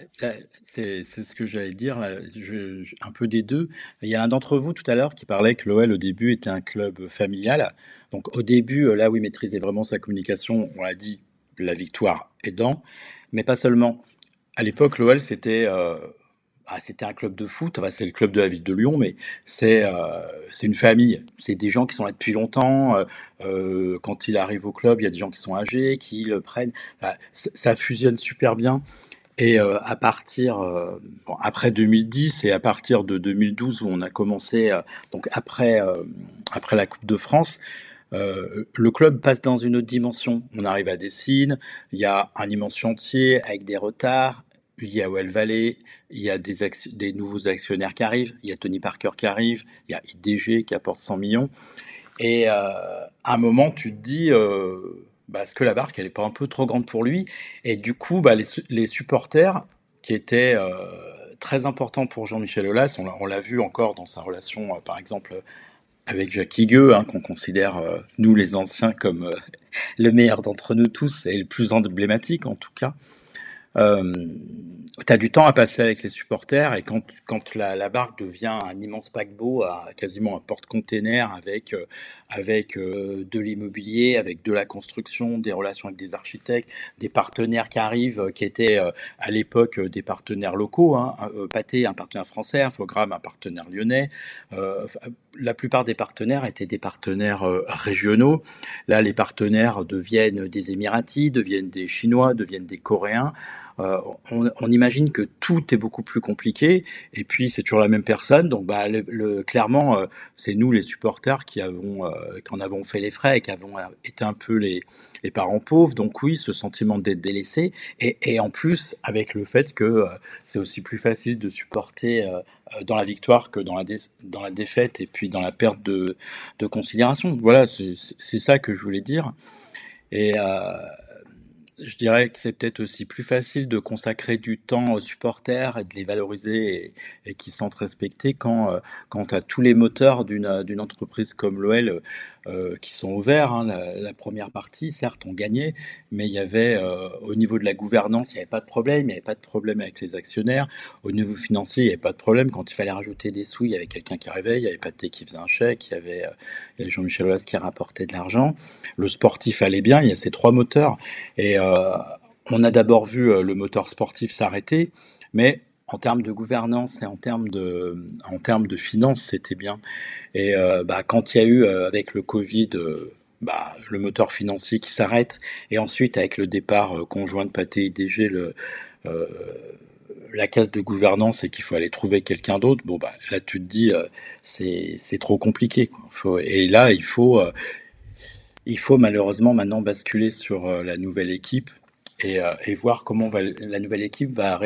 c'est ce que j'allais dire, un peu des deux. Il y a un d'entre vous tout à l'heure qui parlait que l'OL au début était un club familial. Donc au début, là où il maîtrisait vraiment sa communication, on l'a dit, la victoire aidant, mais pas seulement. À l'époque, l'OL c'était euh, ah, c'était un club de foot, c'est le club de la ville de Lyon, mais c'est euh, une famille. C'est des gens qui sont là depuis longtemps. Euh, euh quand il arrive au club, il y a des gens qui sont âgés, qui le prennent. Ça fusionne super bien. Et euh, à partir euh, après 2010 et à partir de 2012 où on a commencé euh, donc après après la Coupe de France, le club passe dans une autre dimension. On arrive à Dessine, il y a un immense chantier avec des retards. Il y a Well Valley, il y a des, des nouveaux actionnaires qui arrivent, il y a Tony Parker qui arrive, il y a IDG qui apporte 100 millions. Et à un moment, tu te dis, est-ce que la barque elle est pas un peu trop grande pour lui Et du coup, bah, les, les supporters qui étaient euh, très important pour Jean-Michel Aulas. On l'a vu encore dans sa relation, par exemple, avec Jacques Higueux, hein, qu'on considère, nous les anciens, comme <laughs> le meilleur d'entre nous tous et le plus emblématique en tout cas. Euh, tu as du temps à passer avec les supporters et quand, quand la, barque devient un immense paquebot, quasiment un porte-container avec, euh, avec euh, de l'immobilier, avec de la construction, des relations avec des architectes, des partenaires qui arrivent, euh, qui étaient à l'époque des partenaires locaux, hein, un partenaire français, Infogrames, un partenaire lyonnais. la plupart des partenaires étaient des partenaires régionaux. Là, les partenaires deviennent des Émiratis, deviennent des Chinois, deviennent des Coréens. Euh, on, imagine que tout est beaucoup plus compliqué et puis c'est toujours la même personne. Donc bah, le, clairement, euh, c'est nous les supporters qui avons, euh, qui en avons fait les frais et qui avons été un peu les, parents pauvres. Donc oui, ce sentiment d'être délaissé et, en plus avec le fait que c'est aussi plus facile de supporter dans la victoire que dans la, dans la défaite et puis dans la perte de, de considération. Voilà, c'est ça que je voulais dire. Et je dirais que c'est peut-être aussi plus facile de consacrer du temps aux supporters et de les valoriser et, qu'ils sentent respectés quand, euh, quand as tous les moteurs d'une, d'une entreprise comme l'OL euh, qui sont ouverts. Hein. La, la, première partie, certes, ont gagné, mais il y avait, euh, au niveau de la gouvernance, il n'y avait pas de problème, il n'y avait pas de problème avec les actionnaires. Au niveau financier, il n'y avait pas de problème. Quand il fallait rajouter des sous, il y avait quelqu'un qui arrivait, il n'y avait pas de qui faisait un chèque, il y avait, Jean-Michel Aulas qui rapportait de l'argent. Le sportif allait bien, il y a ces trois moteurs. Et euh, on a d'abord vu euh, le moteur sportif s'arrêter, mais en termes de gouvernance et en termes de, en termes de finances, c'était bien. Et euh, bah, quand il y a eu avec le Covid bah, le moteur financier qui s'arrête, et ensuite avec le départ conjoint de Pathé IDG, le, la case de gouvernance et qu'il faut aller trouver quelqu'un d'autre, bon bah là tu te dis c'est c'est trop compliqué. Quoi. et là il faut il faut malheureusement maintenant basculer sur euh, la nouvelle équipe et, euh, et voir comment la nouvelle équipe va,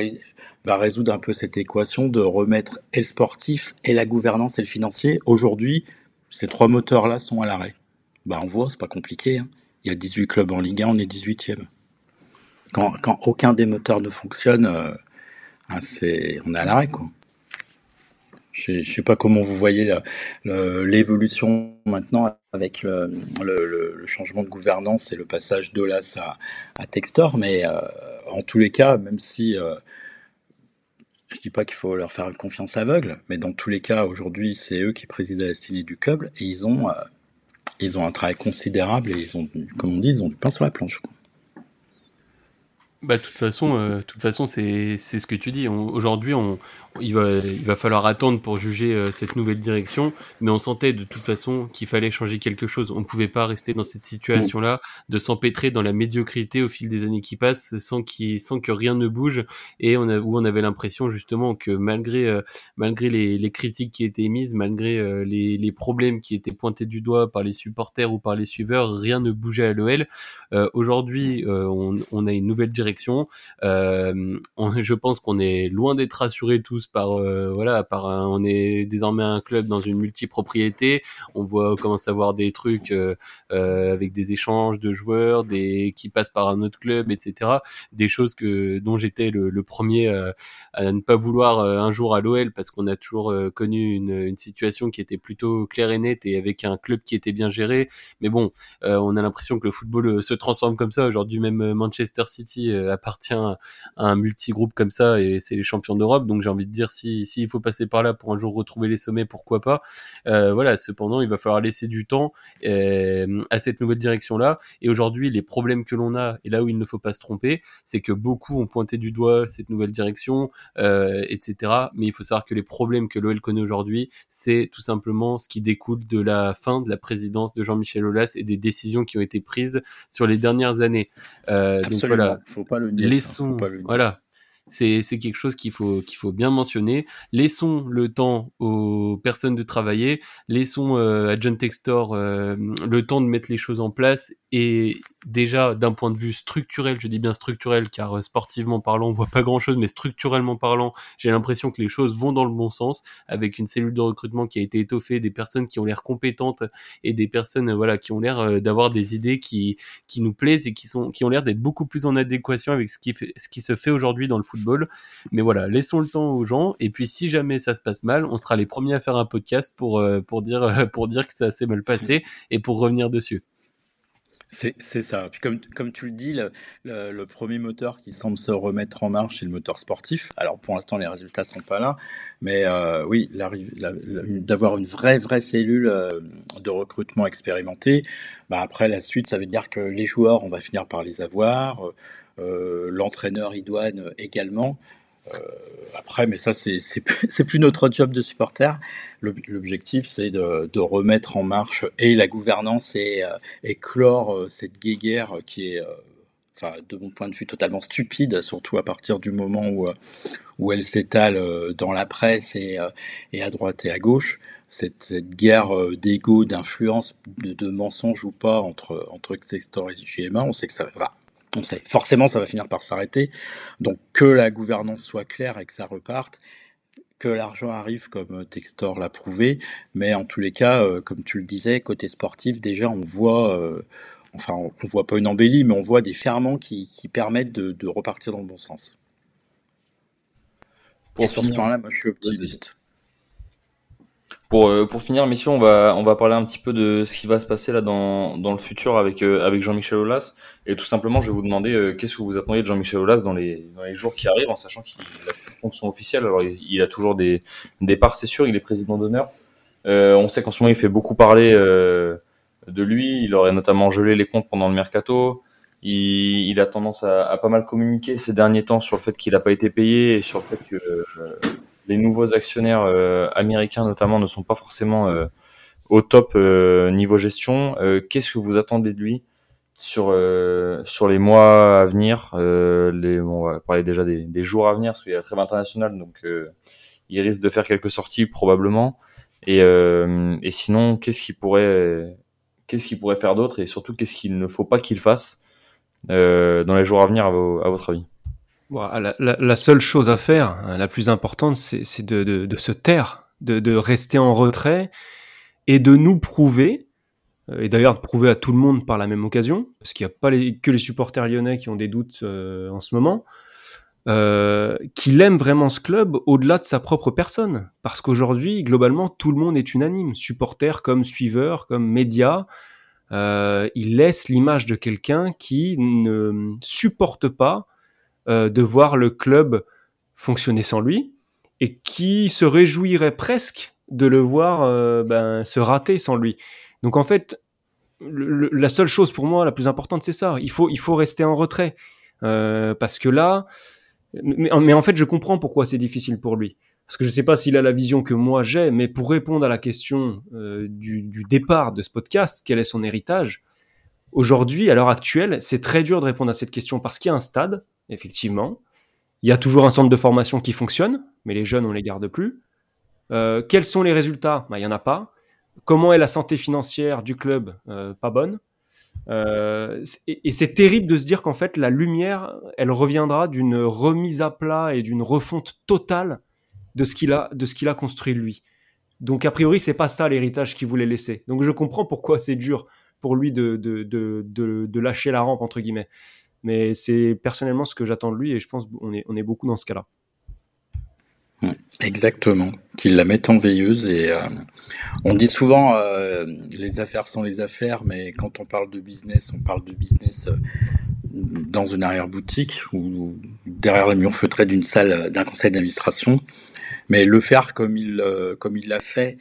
va résoudre un peu cette équation de remettre et le sportif et la gouvernance et le financier. Aujourd'hui, ces trois moteurs-là sont à l'arrêt. Bah, on voit, c'est pas compliqué. Hein. Il y a 18 clubs en Ligue 1, on est 18e. Quand, quand aucun des moteurs ne fonctionne, euh, hein, on est à l'arrêt, quoi. Je ne sais pas comment vous voyez l'évolution maintenant avec le, changement de gouvernance et le passage d'Olas à, à, Textor, mais euh, en tous les cas, même si euh, je dis pas qu'il faut leur faire une confiance aveugle, mais dans tous les cas, aujourd'hui, c'est eux qui président la destinée du club et ils ont, ils ont un travail considérable et ils ont, comme on dit, ils ont du pain sur la planche. Quoi. Bah, toute façon, euh, façon, c'est ce que tu dis. Aujourd'hui, on, il va il va falloir attendre pour juger euh, cette nouvelle direction, mais on sentait de toute façon qu'il fallait changer quelque chose. On ne pouvait pas rester dans cette situation-là, de s'empêtrer dans la médiocrité au fil des années qui passent, sans qu'il sans que rien ne bouge, et on a, où on avait l'impression justement que malgré euh, malgré les, les critiques qui étaient émises, malgré les les problèmes qui étaient pointés du doigt par les supporters ou par les suiveurs, rien ne bougeait à l'OL. Aujourd'hui, on, on a une nouvelle direction euh, je pense qu'on est loin d'être rassurés tous par euh, voilà, par on est désormais un club dans une multipropriété. On voit commence à voir des trucs euh, avec des échanges de joueurs, des qui passent par un autre club, etc. Des choses que dont j'étais le, premier à ne pas vouloir un jour à l'OL parce qu'on a toujours connu une, une, situation qui était plutôt claire et nette et avec un club qui était bien géré. Mais bon, on a l'impression que le football se transforme comme ça. Aujourd'hui, même Manchester City euh, appartient à un multigroupe comme ça et c'est les champions d'Europe. Donc j'ai envie dire si s'il faut passer par là pour un jour retrouver les sommets, pourquoi pas. Euh, voilà. Cependant, il va falloir laisser du temps euh, à cette nouvelle direction là. Et aujourd'hui, les problèmes que l'on a et là où il ne faut pas se tromper, c'est que beaucoup ont pointé du doigt cette nouvelle direction, etc. Mais il faut savoir que les problèmes que l'OL connaît aujourd'hui, c'est tout simplement ce qui découle de la fin de la présidence de Jean-Michel Aulas et des décisions qui ont été prises sur les dernières années. donc voilà, faut pas le Laissons, voilà, c'est quelque chose qu'il faut qu'il faut bien mentionner. Laissons le temps aux personnes de travailler, laissons euh, à John Textor euh, le temps de mettre les choses en place et déjà d'un point de vue structurel, je dis bien structurel car euh, sportivement parlant on voit pas grand chose, mais structurellement parlant j'ai l'impression que les choses vont dans le bon sens avec une cellule de recrutement qui a été étoffée, des personnes qui ont l'air compétentes et des personnes voilà qui ont l'air euh, d'avoir des idées qui qui nous plaisent et qui sont qui ont l'air d'être beaucoup plus en adéquation avec ce qui fait, ce qui se fait aujourd'hui dans le football. Mais voilà, laissons le temps aux gens et puis si jamais ça se passe mal, on sera les premiers à faire un podcast pour euh, pour dire <laughs> pour dire que ça s'est mal passé et pour revenir dessus. C'est ça. Puis comme, tu le dis, le, premier moteur qui semble se remettre en marche, c'est le moteur sportif. Alors pour l'instant, les résultats sont pas là, mais euh, oui, d'avoir une vraie vraie cellule euh, de recrutement expérimentée. Bah après la suite, ça veut dire que les joueurs, on va finir par les avoir. Euh, L'entraîneur idoine également. Euh, après, mais ça, <laughs> c'est plus notre job de supporter. L'objectif, c'est de, remettre en marche et la gouvernance et, euh, et clore euh, cette guéguerre qui est, enfin, de mon point de vue, totalement stupide, surtout à partir du moment où, où elle s'étale dans la presse et, à droite et à gauche. Cette, guerre d'ego, d'influence, de, de mensonges ou pas entre, entre Textor et GMA, on sait que ça va on sait, forcément, ça va finir par s'arrêter. Donc, que la gouvernance soit claire et que ça reparte, que l'argent arrive comme euh, Textor l'a prouvé, mais en tous les cas, euh, comme tu le disais, côté sportif, déjà, on voit, euh, enfin, on, voit pas une embellie, mais on voit des ferments qui, permettent de, repartir dans le bon sens. et sur ce plan-là, moi, je suis optimiste. Pour, euh, pour finir, mission, on va, on va parler un petit peu de ce qui va se passer là dans, dans le futur avec, euh, avec Jean-Michel Aulas. Et tout simplement, je vais vous demander euh, qu'est-ce que vous attendez de Jean-Michel Aulas dans les, dans les jours qui arrivent, en sachant qu'il a une fonction officielle. Alors, il, a toujours des, des parts, c'est sûr, il est président d'honneur. on sait qu'en ce moment, il fait beaucoup parler de lui. Il aurait notamment gelé les comptes pendant le mercato. Il, il a tendance à, à, pas mal communiquer ces derniers temps sur le fait qu'il n'a pas été payé et sur le fait que les nouveaux actionnaires euh, américains notamment ne sont pas forcément euh, au top euh, niveau gestion. Qu'est-ce que vous attendez de lui sur sur les mois à venir les, On va parler déjà des, des jours à venir parce qu'il y a la trêve internationale, donc il risque de faire quelques sorties probablement. Et, et sinon, qu'est-ce qu'il pourrait qu'est-ce qu'il pourrait faire d'autre? Et surtout qu'est-ce qu'il ne faut pas qu'il fasse dans les jours à venir à votre avis? La, seule chose à faire, hein, la plus importante, c'est de, se taire, de, rester en retrait et de nous prouver, euh, et d'ailleurs de prouver à tout le monde par la même occasion, parce qu'il n'y a pas que les supporters lyonnais qui ont des doutes euh, en ce moment, euh, qu'il aime vraiment ce club au-delà de sa propre personne. Parce qu'aujourd'hui, globalement, tout le monde est unanime, supporter comme suiveur, comme média. il laisse l'image de quelqu'un qui ne supporte pas euh, de voir le club fonctionner sans lui et qui se réjouirait presque de le voir euh, ben, se rater sans lui. Donc en fait, la seule chose pour moi la plus importante, c'est ça. Il faut, il faut rester en retrait. Euh, parce que là, mais, en fait, je comprends pourquoi c'est difficile pour lui. Parce que je ne sais pas s'il a la vision que moi j'ai, mais pour répondre à la question du, du, départ de ce podcast, quel est son héritage Aujourd'hui, à l'heure actuelle, c'est très dur de répondre à cette question parce qu'il y a un stade, effectivement. Il y a toujours un centre de formation qui fonctionne, mais les jeunes, on les garde plus. Euh, quels sont les résultats? Bah, Il n'y en a pas. Comment est la santé financière du club? Euh, Pas bonne. Euh, et, c'est terrible de se dire qu'en fait, la lumière, elle reviendra d'une remise à plat et d'une refonte totale de ce qu'il a, a construit lui. Donc, a priori, c'est pas ça l'héritage qu'il voulait laisser. Donc, je comprends pourquoi c'est dur pour lui de, de, de, de, lâcher la rampe, entre guillemets. Mais c'est personnellement ce que j'attends de lui et je pense qu'on est, on est beaucoup dans ce cas-là. Exactement, qu'il la mette en veilleuse et euh, on dit souvent euh, les affaires sont les affaires, mais quand on parle de business, on parle de business euh, dans une arrière-boutique ou derrière le mur feutré d'une salle d'un conseil d'administration. Mais le faire comme il comme il l'a fait,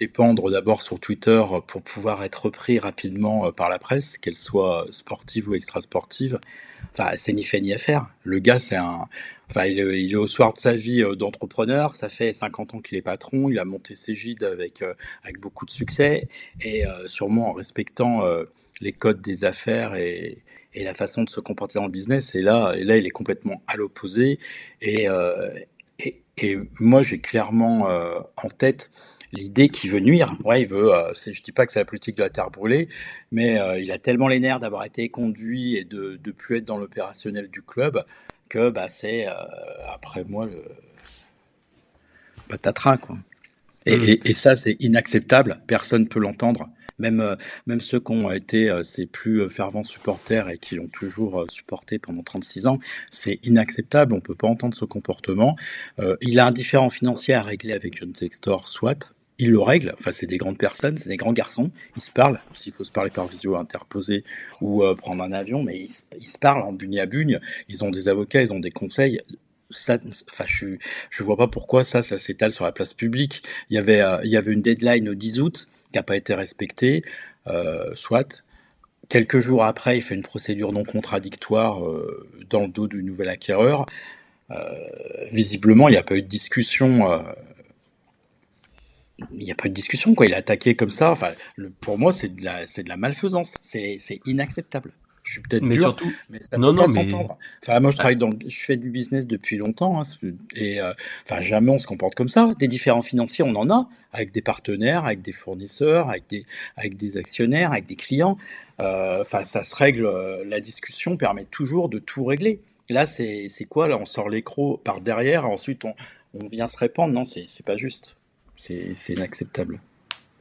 épandre d'abord sur Twitter pour pouvoir être repris rapidement euh, par la presse, qu'elle soit sportive ou extra-sportive. Enfin, c'est ni fait ni à faire. Le gars, c'est un, enfin, il est, au soir de sa vie euh, d'entrepreneur. Ça fait 50 ans qu'il est patron. Il a monté ses gides avec, euh, avec beaucoup de succès et sûrement en respectant les codes des affaires et, et la façon de se comporter dans le business. Et là, et là, il est complètement à l'opposé et, et, moi, j'ai clairement en tête l'idée qu'il veut nuire. Ouais, il veut. Euh, je dis pas que c'est la politique de la terre brûlée, mais euh, il a tellement les nerfs d'avoir été conduit et de ne plus être dans l'opérationnel du club que bah, c'est après moi le patatras quoi. Et, mmh. et, et ça, c'est inacceptable. Personne peut l'entendre. Même, euh, même ceux qui ont été euh, ses plus euh, fervents supporters et qui l'ont toujours supporté pendant 36 ans, c'est inacceptable. On peut pas entendre ce comportement. il a un différent financier à régler avec John Sextor, soit. Il le règle. Enfin, c'est des grandes personnes, c'est des grands garçons. Ils se parlent. S'il faut se parler par visio interposé ou prendre un avion, mais ils, ils se parlent en bugne à bugne. Ils ont des avocats, ils ont des conseils ça, enfin, je, je vois pas pourquoi ça, ça s'étale sur la place publique. Il y avait, euh, il y avait une deadline au 10 août qui n'a pas été respectée, euh, soit. Quelques jours après, il fait une procédure non contradictoire euh, dans le dos du nouvel acquéreur. Euh, visiblement, il n'y a pas eu de discussion. Il n'y a pas eu de discussion, quoi. Il a attaqué comme ça. Enfin, le, pour moi, c'est de la, de la malfaisance. C'est inacceptable je suis peut-être dur, surtout... mais ça non, peut non, pas s'entendre. Enfin, moi, je travaille dans, je fais du business depuis longtemps, hein, et euh, enfin, jamais on se comporte comme ça. Des différents financiers, on en a, avec des partenaires, avec des fournisseurs, avec des, avec des actionnaires, avec des clients. Euh, enfin, ça se règle. Euh, la discussion permet toujours de tout régler. Là, c'est, c'est quoi Là, on sort l'écro par derrière, ensuite on, on vient se répandre. Non, c'est, c'est pas juste. C'est inacceptable.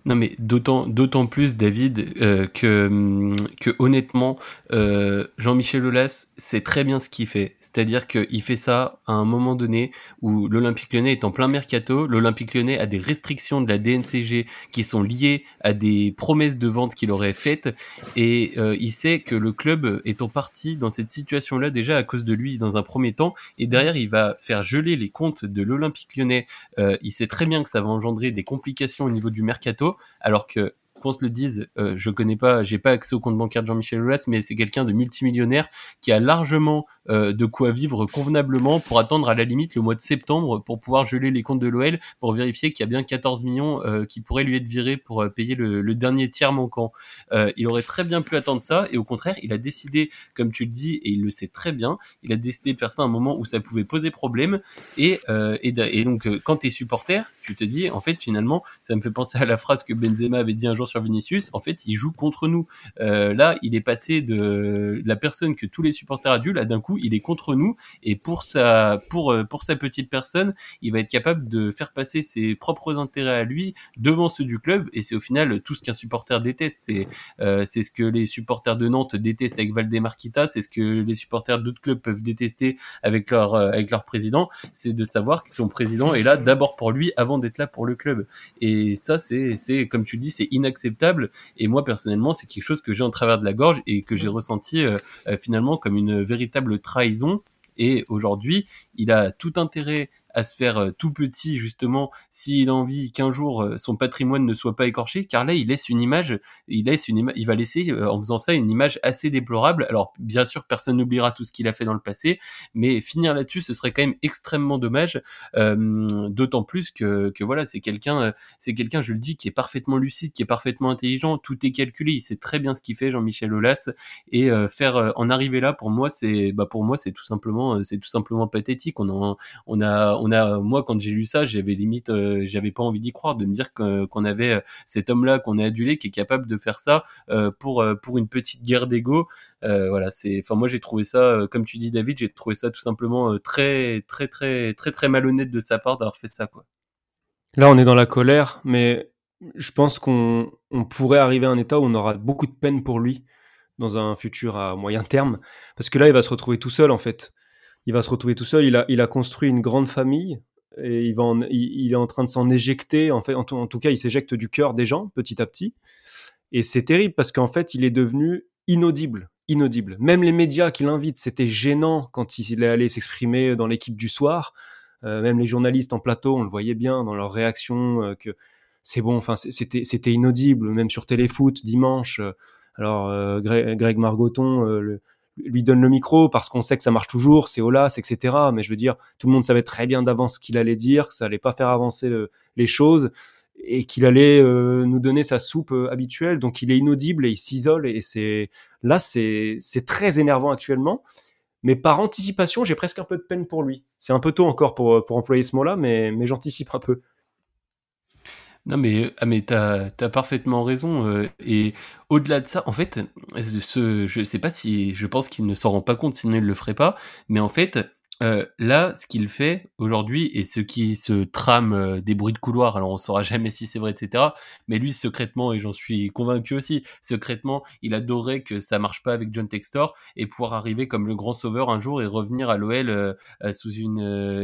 Non mais d'autant d'autant plus David euh, que hum, que honnêtement euh, Jean-Michel Aulas sait très bien ce qu'il fait. C'est-à-dire qu'il fait ça à un moment donné où l'Olympique Lyonnais est en plein mercato. L'Olympique Lyonnais a des restrictions de la DNCG qui sont liées à des promesses de vente qu'il aurait faites et euh, il sait que le club est en partie dans cette situation-là déjà à cause de lui dans un premier temps et derrière il va faire geler les comptes de l'Olympique Lyonnais. il sait très bien que ça va engendrer des complications au niveau du mercato alors que qu'on se le dise, euh, je connais pas, j'ai pas accès au compte bancaire de Jean-Michel Aulas, mais c'est quelqu'un de multimillionnaire qui a largement euh, de quoi vivre convenablement pour attendre à la limite le mois de septembre pour pouvoir geler les comptes de l'OL pour vérifier qu'il y a bien 14 millions euh, qui pourraient lui être virés pour payer le, dernier tiers manquant. il aurait très bien pu attendre ça et au contraire, il a décidé, comme tu le dis, et il le sait très bien, il a décidé de faire ça à un moment où ça pouvait poser problème et, et, donc quand tu es supporter, tu te dis en fait finalement ça me fait penser à la phrase que Benzema avait dit un jour sur Vinicius, en fait, il joue contre nous. Euh, là, il est passé de la personne que tous les supporters adultes, là, d'un coup, il est contre nous. Et pour sa, pour, euh, pour sa petite personne, il va être capable de faire passer ses propres intérêts à lui devant ceux du club. Et c'est au final tout ce qu'un supporter déteste. C'est, euh, c'est ce que les supporters de Nantes détestent avec Valdemarquita. C'est ce que les supporters d'autres clubs peuvent détester avec leur, avec leur président. C'est de savoir que ton président est là d'abord pour lui avant d'être là pour le club. Et ça, c'est, c'est, comme tu le dis, c'est inacceptable acceptable. Et moi, personnellement, c'est quelque chose que j'ai en travers de la gorge et que j'ai ressenti euh, euh, finalement comme une véritable trahison. Et aujourd'hui, il a tout intérêt à se faire euh, tout petit justement s'il a envie qu'un jour euh, son patrimoine ne soit pas écorché car là il laisse une image il laisse une il va laisser euh, en faisant ça une image assez déplorable. Alors bien sûr personne n'oubliera tout ce qu'il a fait dans le passé mais finir là-dessus ce serait quand même extrêmement dommage d'autant plus que, que voilà c'est quelqu'un c'est quelqu'un je le dis qui est parfaitement lucide qui est parfaitement intelligent tout est calculé il sait très bien ce qu'il fait Jean-Michel Aulas et faire en arriver là pour moi c'est bah pour moi c'est tout simplement c'est tout simplement pathétique. On a on a moi, quand j'ai lu ça, j'avais limite, euh, j'avais pas envie d'y croire, de me dire qu'on avait euh, cet homme-là qu'on a adulé qui est capable de faire ça euh, pour une petite guerre d'ego. voilà, c'est, enfin, moi, j'ai trouvé ça, comme tu dis, David, j'ai trouvé ça tout simplement très, très, très, très, très malhonnête de sa part d'avoir fait ça, quoi. Là, on est dans la colère, mais je pense qu'on on pourrait arriver à un état où on aura beaucoup de peine pour lui dans un futur à moyen terme, parce que là, il va se retrouver tout seul, en fait il va se retrouver tout seul. Il a, il a construit une grande famille et il, va il, est en train de s'en éjecter. En, fait, en, tout, cas, il s'éjecte du cœur des gens petit à petit. Et c'est terrible parce qu'en fait, il est devenu inaudible. Inaudible. Même les médias qui l'invitent, c'était gênant quand il est allé s'exprimer dans l'équipe du soir. Euh, même les journalistes en plateau, on le voyait bien dans leurs réactions euh, que c'est bon. Enfin, c'était c'était inaudible. Même sur Téléfoot dimanche. Euh, alors Greg, Greg, Margoton, lui donne le micro parce qu'on sait que ça marche toujours, c'est Olas, etc. Mais je veux dire, tout le monde savait très bien d'avance ce qu'il allait dire, que ça allait pas faire avancer les choses et qu'il allait euh, nous donner sa soupe euh, habituelle. Donc il est inaudible et il s'isole et c'est là c'est très énervant actuellement. mais par anticipation, j'ai presque un peu de peine pour lui. C'est un peu tôt encore pour, pour employer ce mot-là, mais, mais j'anticipe un peu. Non mais ah mais t'as as parfaitement raison euh, et au-delà de ça en fait ce je sais pas si je pense qu'il ne s'en rend pas compte sinon il le ferait pas mais en fait euh, là, ce qu'il fait aujourd'hui et ce qui se trame euh, des bruits de couloir, alors on saura <laughs> jamais si c'est vrai, etc. Mais lui, secrètement, et j'en suis convaincu aussi, secrètement, il adorait que ça marche pas avec John Textor et pouvoir arriver comme le grand sauveur un jour et revenir à l'OL euh, sous une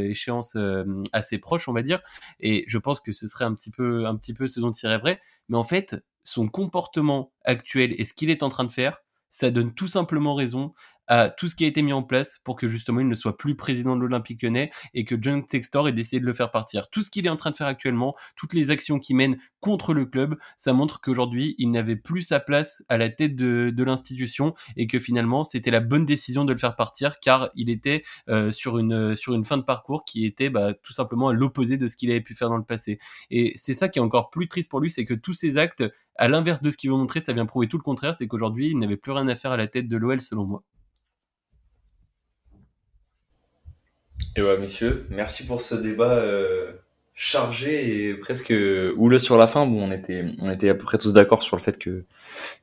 échéance assez proche, on va dire. Et je pense que ce serait un petit peu, un petit peu ce dont il rêverait. Mais en fait, son comportement actuel et ce qu'il est en train de faire, ça donne tout simplement raison à tout ce qui a été mis en place pour que justement il ne soit plus président de l'Olympique lyonnais et que John Textor ait décidé de le faire partir. Tout ce qu'il est en train de faire actuellement, toutes les actions qu'il mène contre le club, ça montre qu'aujourd'hui il n'avait plus sa place à la tête de, de l'institution et que finalement c'était la bonne décision de le faire partir car il était euh, sur une sur une fin de parcours qui était bah, tout simplement à l'opposé de ce qu'il avait pu faire dans le passé. Et c'est ça qui est encore plus triste pour lui, c'est que tous ces actes, à l'inverse de ce qu'il veut montrer, ça vient prouver tout le contraire, c'est qu'aujourd'hui il n'avait plus rien à faire à la tête de l'OL selon moi. Et ouais, messieurs, merci pour ce débat euh, chargé et presque houleux sur la fin. Bon, on était, on était à peu près tous d'accord sur le fait que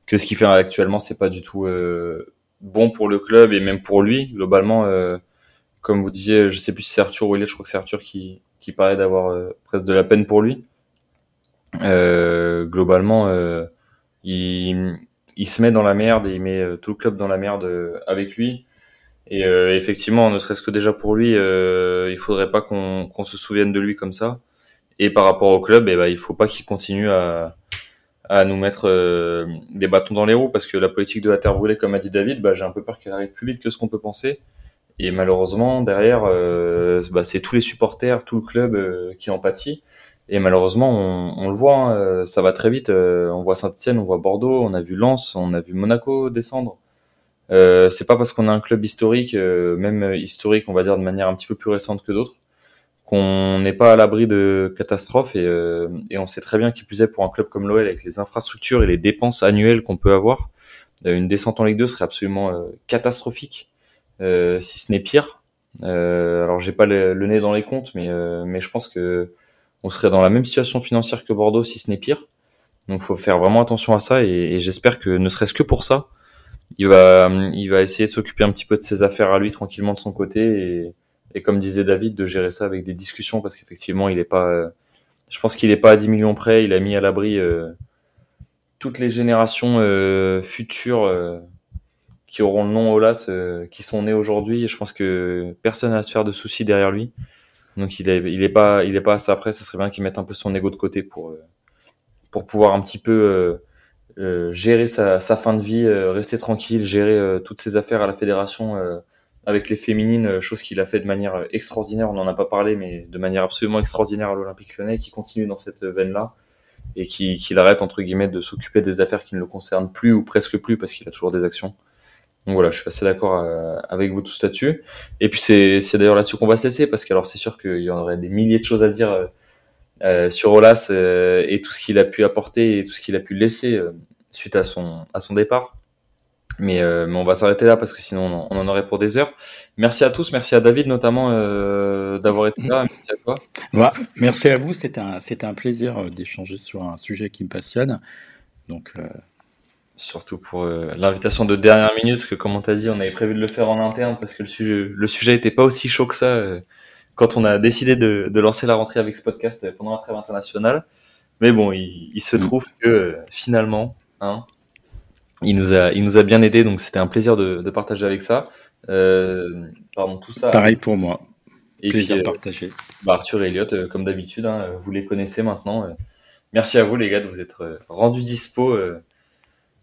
que ce qu'il fait actuellement, c'est pas du tout euh, bon pour le club et même pour lui globalement. Euh, comme vous disiez, je sais plus si c'est Arthur ou il est, je crois que c'est Arthur qui qui paraît d'avoir euh, presque de la peine pour lui. Euh, globalement, il il se met dans la merde et il met tout le club dans la merde avec lui. Et euh, effectivement, ne serait-ce que déjà pour lui, euh, il faudrait pas qu'on se souvienne de lui comme ça. Et par rapport au club, eh ben, il faut pas qu'il continue à, à nous mettre euh, des bâtons dans les roues parce que la politique de la terre brûlée, comme a dit David, bah, j'ai un peu peur qu'elle arrive plus vite que ce qu'on peut penser. Et malheureusement, derrière, euh, bah, c'est tous les supporters, tout le club euh, qui en pâtit. Et malheureusement, on, on le voit, hein, ça va très vite. on voit Saint-Etienne, on voit Bordeaux, on a vu Lens, on a vu Monaco descendre. Euh, c'est pas parce qu'on a un club historique, euh, même historique, on va dire de manière un petit peu plus récente que d'autres, qu'on n'est pas à l'abri de catastrophes. Et, euh, et, on sait très bien qu'il plus est pour un club comme l'OL avec les infrastructures et les dépenses annuelles qu'on peut avoir, euh, une descente en Ligue 2 serait absolument catastrophique, si ce n'est pire. alors j'ai pas le, nez dans les comptes, mais mais je pense que on serait dans la même situation financière que Bordeaux, si ce n'est pire. Donc faut faire vraiment attention à ça et j'espère que ne serait-ce que pour ça, il va, il va essayer de s'occuper un petit peu de ses affaires à lui tranquillement de son côté et, et comme disait David, de gérer ça avec des discussions parce qu'effectivement, il est pas, euh, je pense qu'il est pas à 10 millions près. Il a mis à l'abri euh, toutes les générations euh, futures qui auront le nom Olas, qui sont nées aujourd'hui. Et je pense que personne n'a à se faire de soucis derrière lui. Donc il est, il est pas, il est pas à ça après. Ça serait bien qu'il mette un peu son ego de côté pour, pour pouvoir un petit peu euh, gérer sa, sa, fin de vie, euh, rester tranquille, gérer euh, toutes ses affaires à la fédération avec les féminines, chose qu'il a fait de manière extraordinaire. On n'en a pas parlé, mais de manière absolument extraordinaire à l'Olympique Lyonnais, qui continue dans cette veine-là et qui, qui arrête entre guillemets de s'occuper des affaires qui ne le concernent plus ou presque plus parce qu'il a toujours des actions. Donc voilà, je suis assez d'accord avec vous tous là-dessus. Et puis c'est, c'est d'ailleurs là-dessus qu'on va se laisser parce que alors c'est sûr qu'il y en aurait des milliers de choses à dire euh, sur Olas euh, et tout ce qu'il a pu apporter et tout ce qu'il a pu laisser euh, suite à son, à son départ. Mais, mais on va s'arrêter là parce que sinon on en aurait pour des heures. Merci à tous, merci à David notamment d'avoir été là. Merci à toi. Ouais, merci à vous, c'était un, un plaisir d'échanger sur un sujet qui me passionne. Donc, Surtout pour l'invitation de dernière minute, parce que comme on t'a dit, on avait prévu de le faire en interne parce que le sujet, le sujet était pas aussi chaud que ça quand on a décidé de, de, lancer la rentrée avec ce podcast pendant la trêve internationale. Mais bon, il, il se mm. trouve que euh, finalement, hein, il nous a, il nous a bien aidé, donc c'était un plaisir de, de, partager avec ça. Euh, pardon, tout ça. Pareil pour moi. Et plaisir puis, euh, partagé. Bah Arthur et Elliot, euh, comme d'habitude, hein, vous les connaissez maintenant. merci à vous les gars de vous être rendus dispo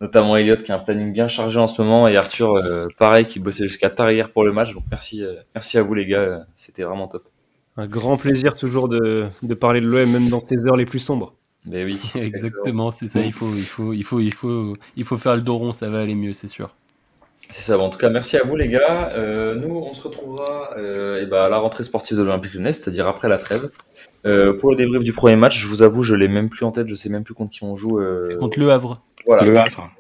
notamment Elliot qui a un planning bien chargé en ce moment et Arthur euh, pareil qui bossait jusqu'à tard hier pour le match. Donc merci euh, merci à vous les gars c'était vraiment top. Un grand plaisir toujours de, de parler de l'OM même dans ces heures les plus sombres. Mais oui. <laughs> Exactement c'est ça il faut il faut il faut il faut il faut faire le dos rond ça va aller mieux c'est sûr c'est ça en tout cas merci à vous les gars euh, nous on se retrouvera et ben à la rentrée sportive de l'Olympique Lyonnais c'est-à-dire après la trêve pour le débrief du premier match je vous avoue je l'ai même plus en tête je sais même plus contre qui on joue c'est contre Le Havre voilà. Le Havre.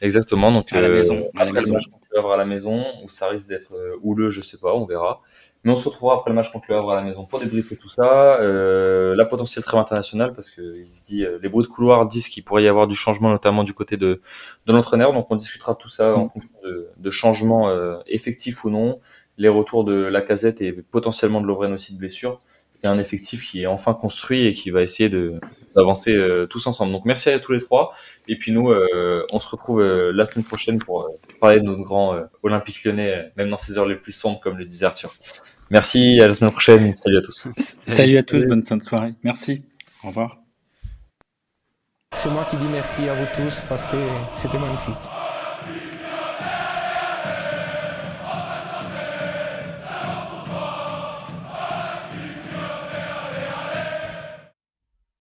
Exactement. Donc à la euh, maison. À la maison. Le Havre à la maison, où ça risque d'être euh, houleux, je sais pas, on verra. Mais on se retrouvera après le match contre le Havre à la maison pour débriefer tout ça. Euh, la potentielle trêve internationale, parce que il se dit, euh, les bruits de couloir disent qu'il pourrait y avoir du changement, notamment du côté de, de l'entraîneur. Donc on discutera de tout ça en fonction de, de changements euh, effectifs ou non, les retours de la casette et potentiellement de Lovren aussi de blessure. Et un effectif qui est enfin construit et qui va essayer d'avancer euh, tous ensemble. Donc merci à tous les trois. Et puis nous, on se retrouve la semaine prochaine pour parler de notre grand Olympique lyonnais, même dans ses heures les plus sombres, comme le disait Arthur. Merci, à la semaine prochaine. Salut à tous. Salut à tous, bonne fin de soirée. Merci. Au revoir. C'est moi qui dis merci à vous tous parce que c'était magnifique.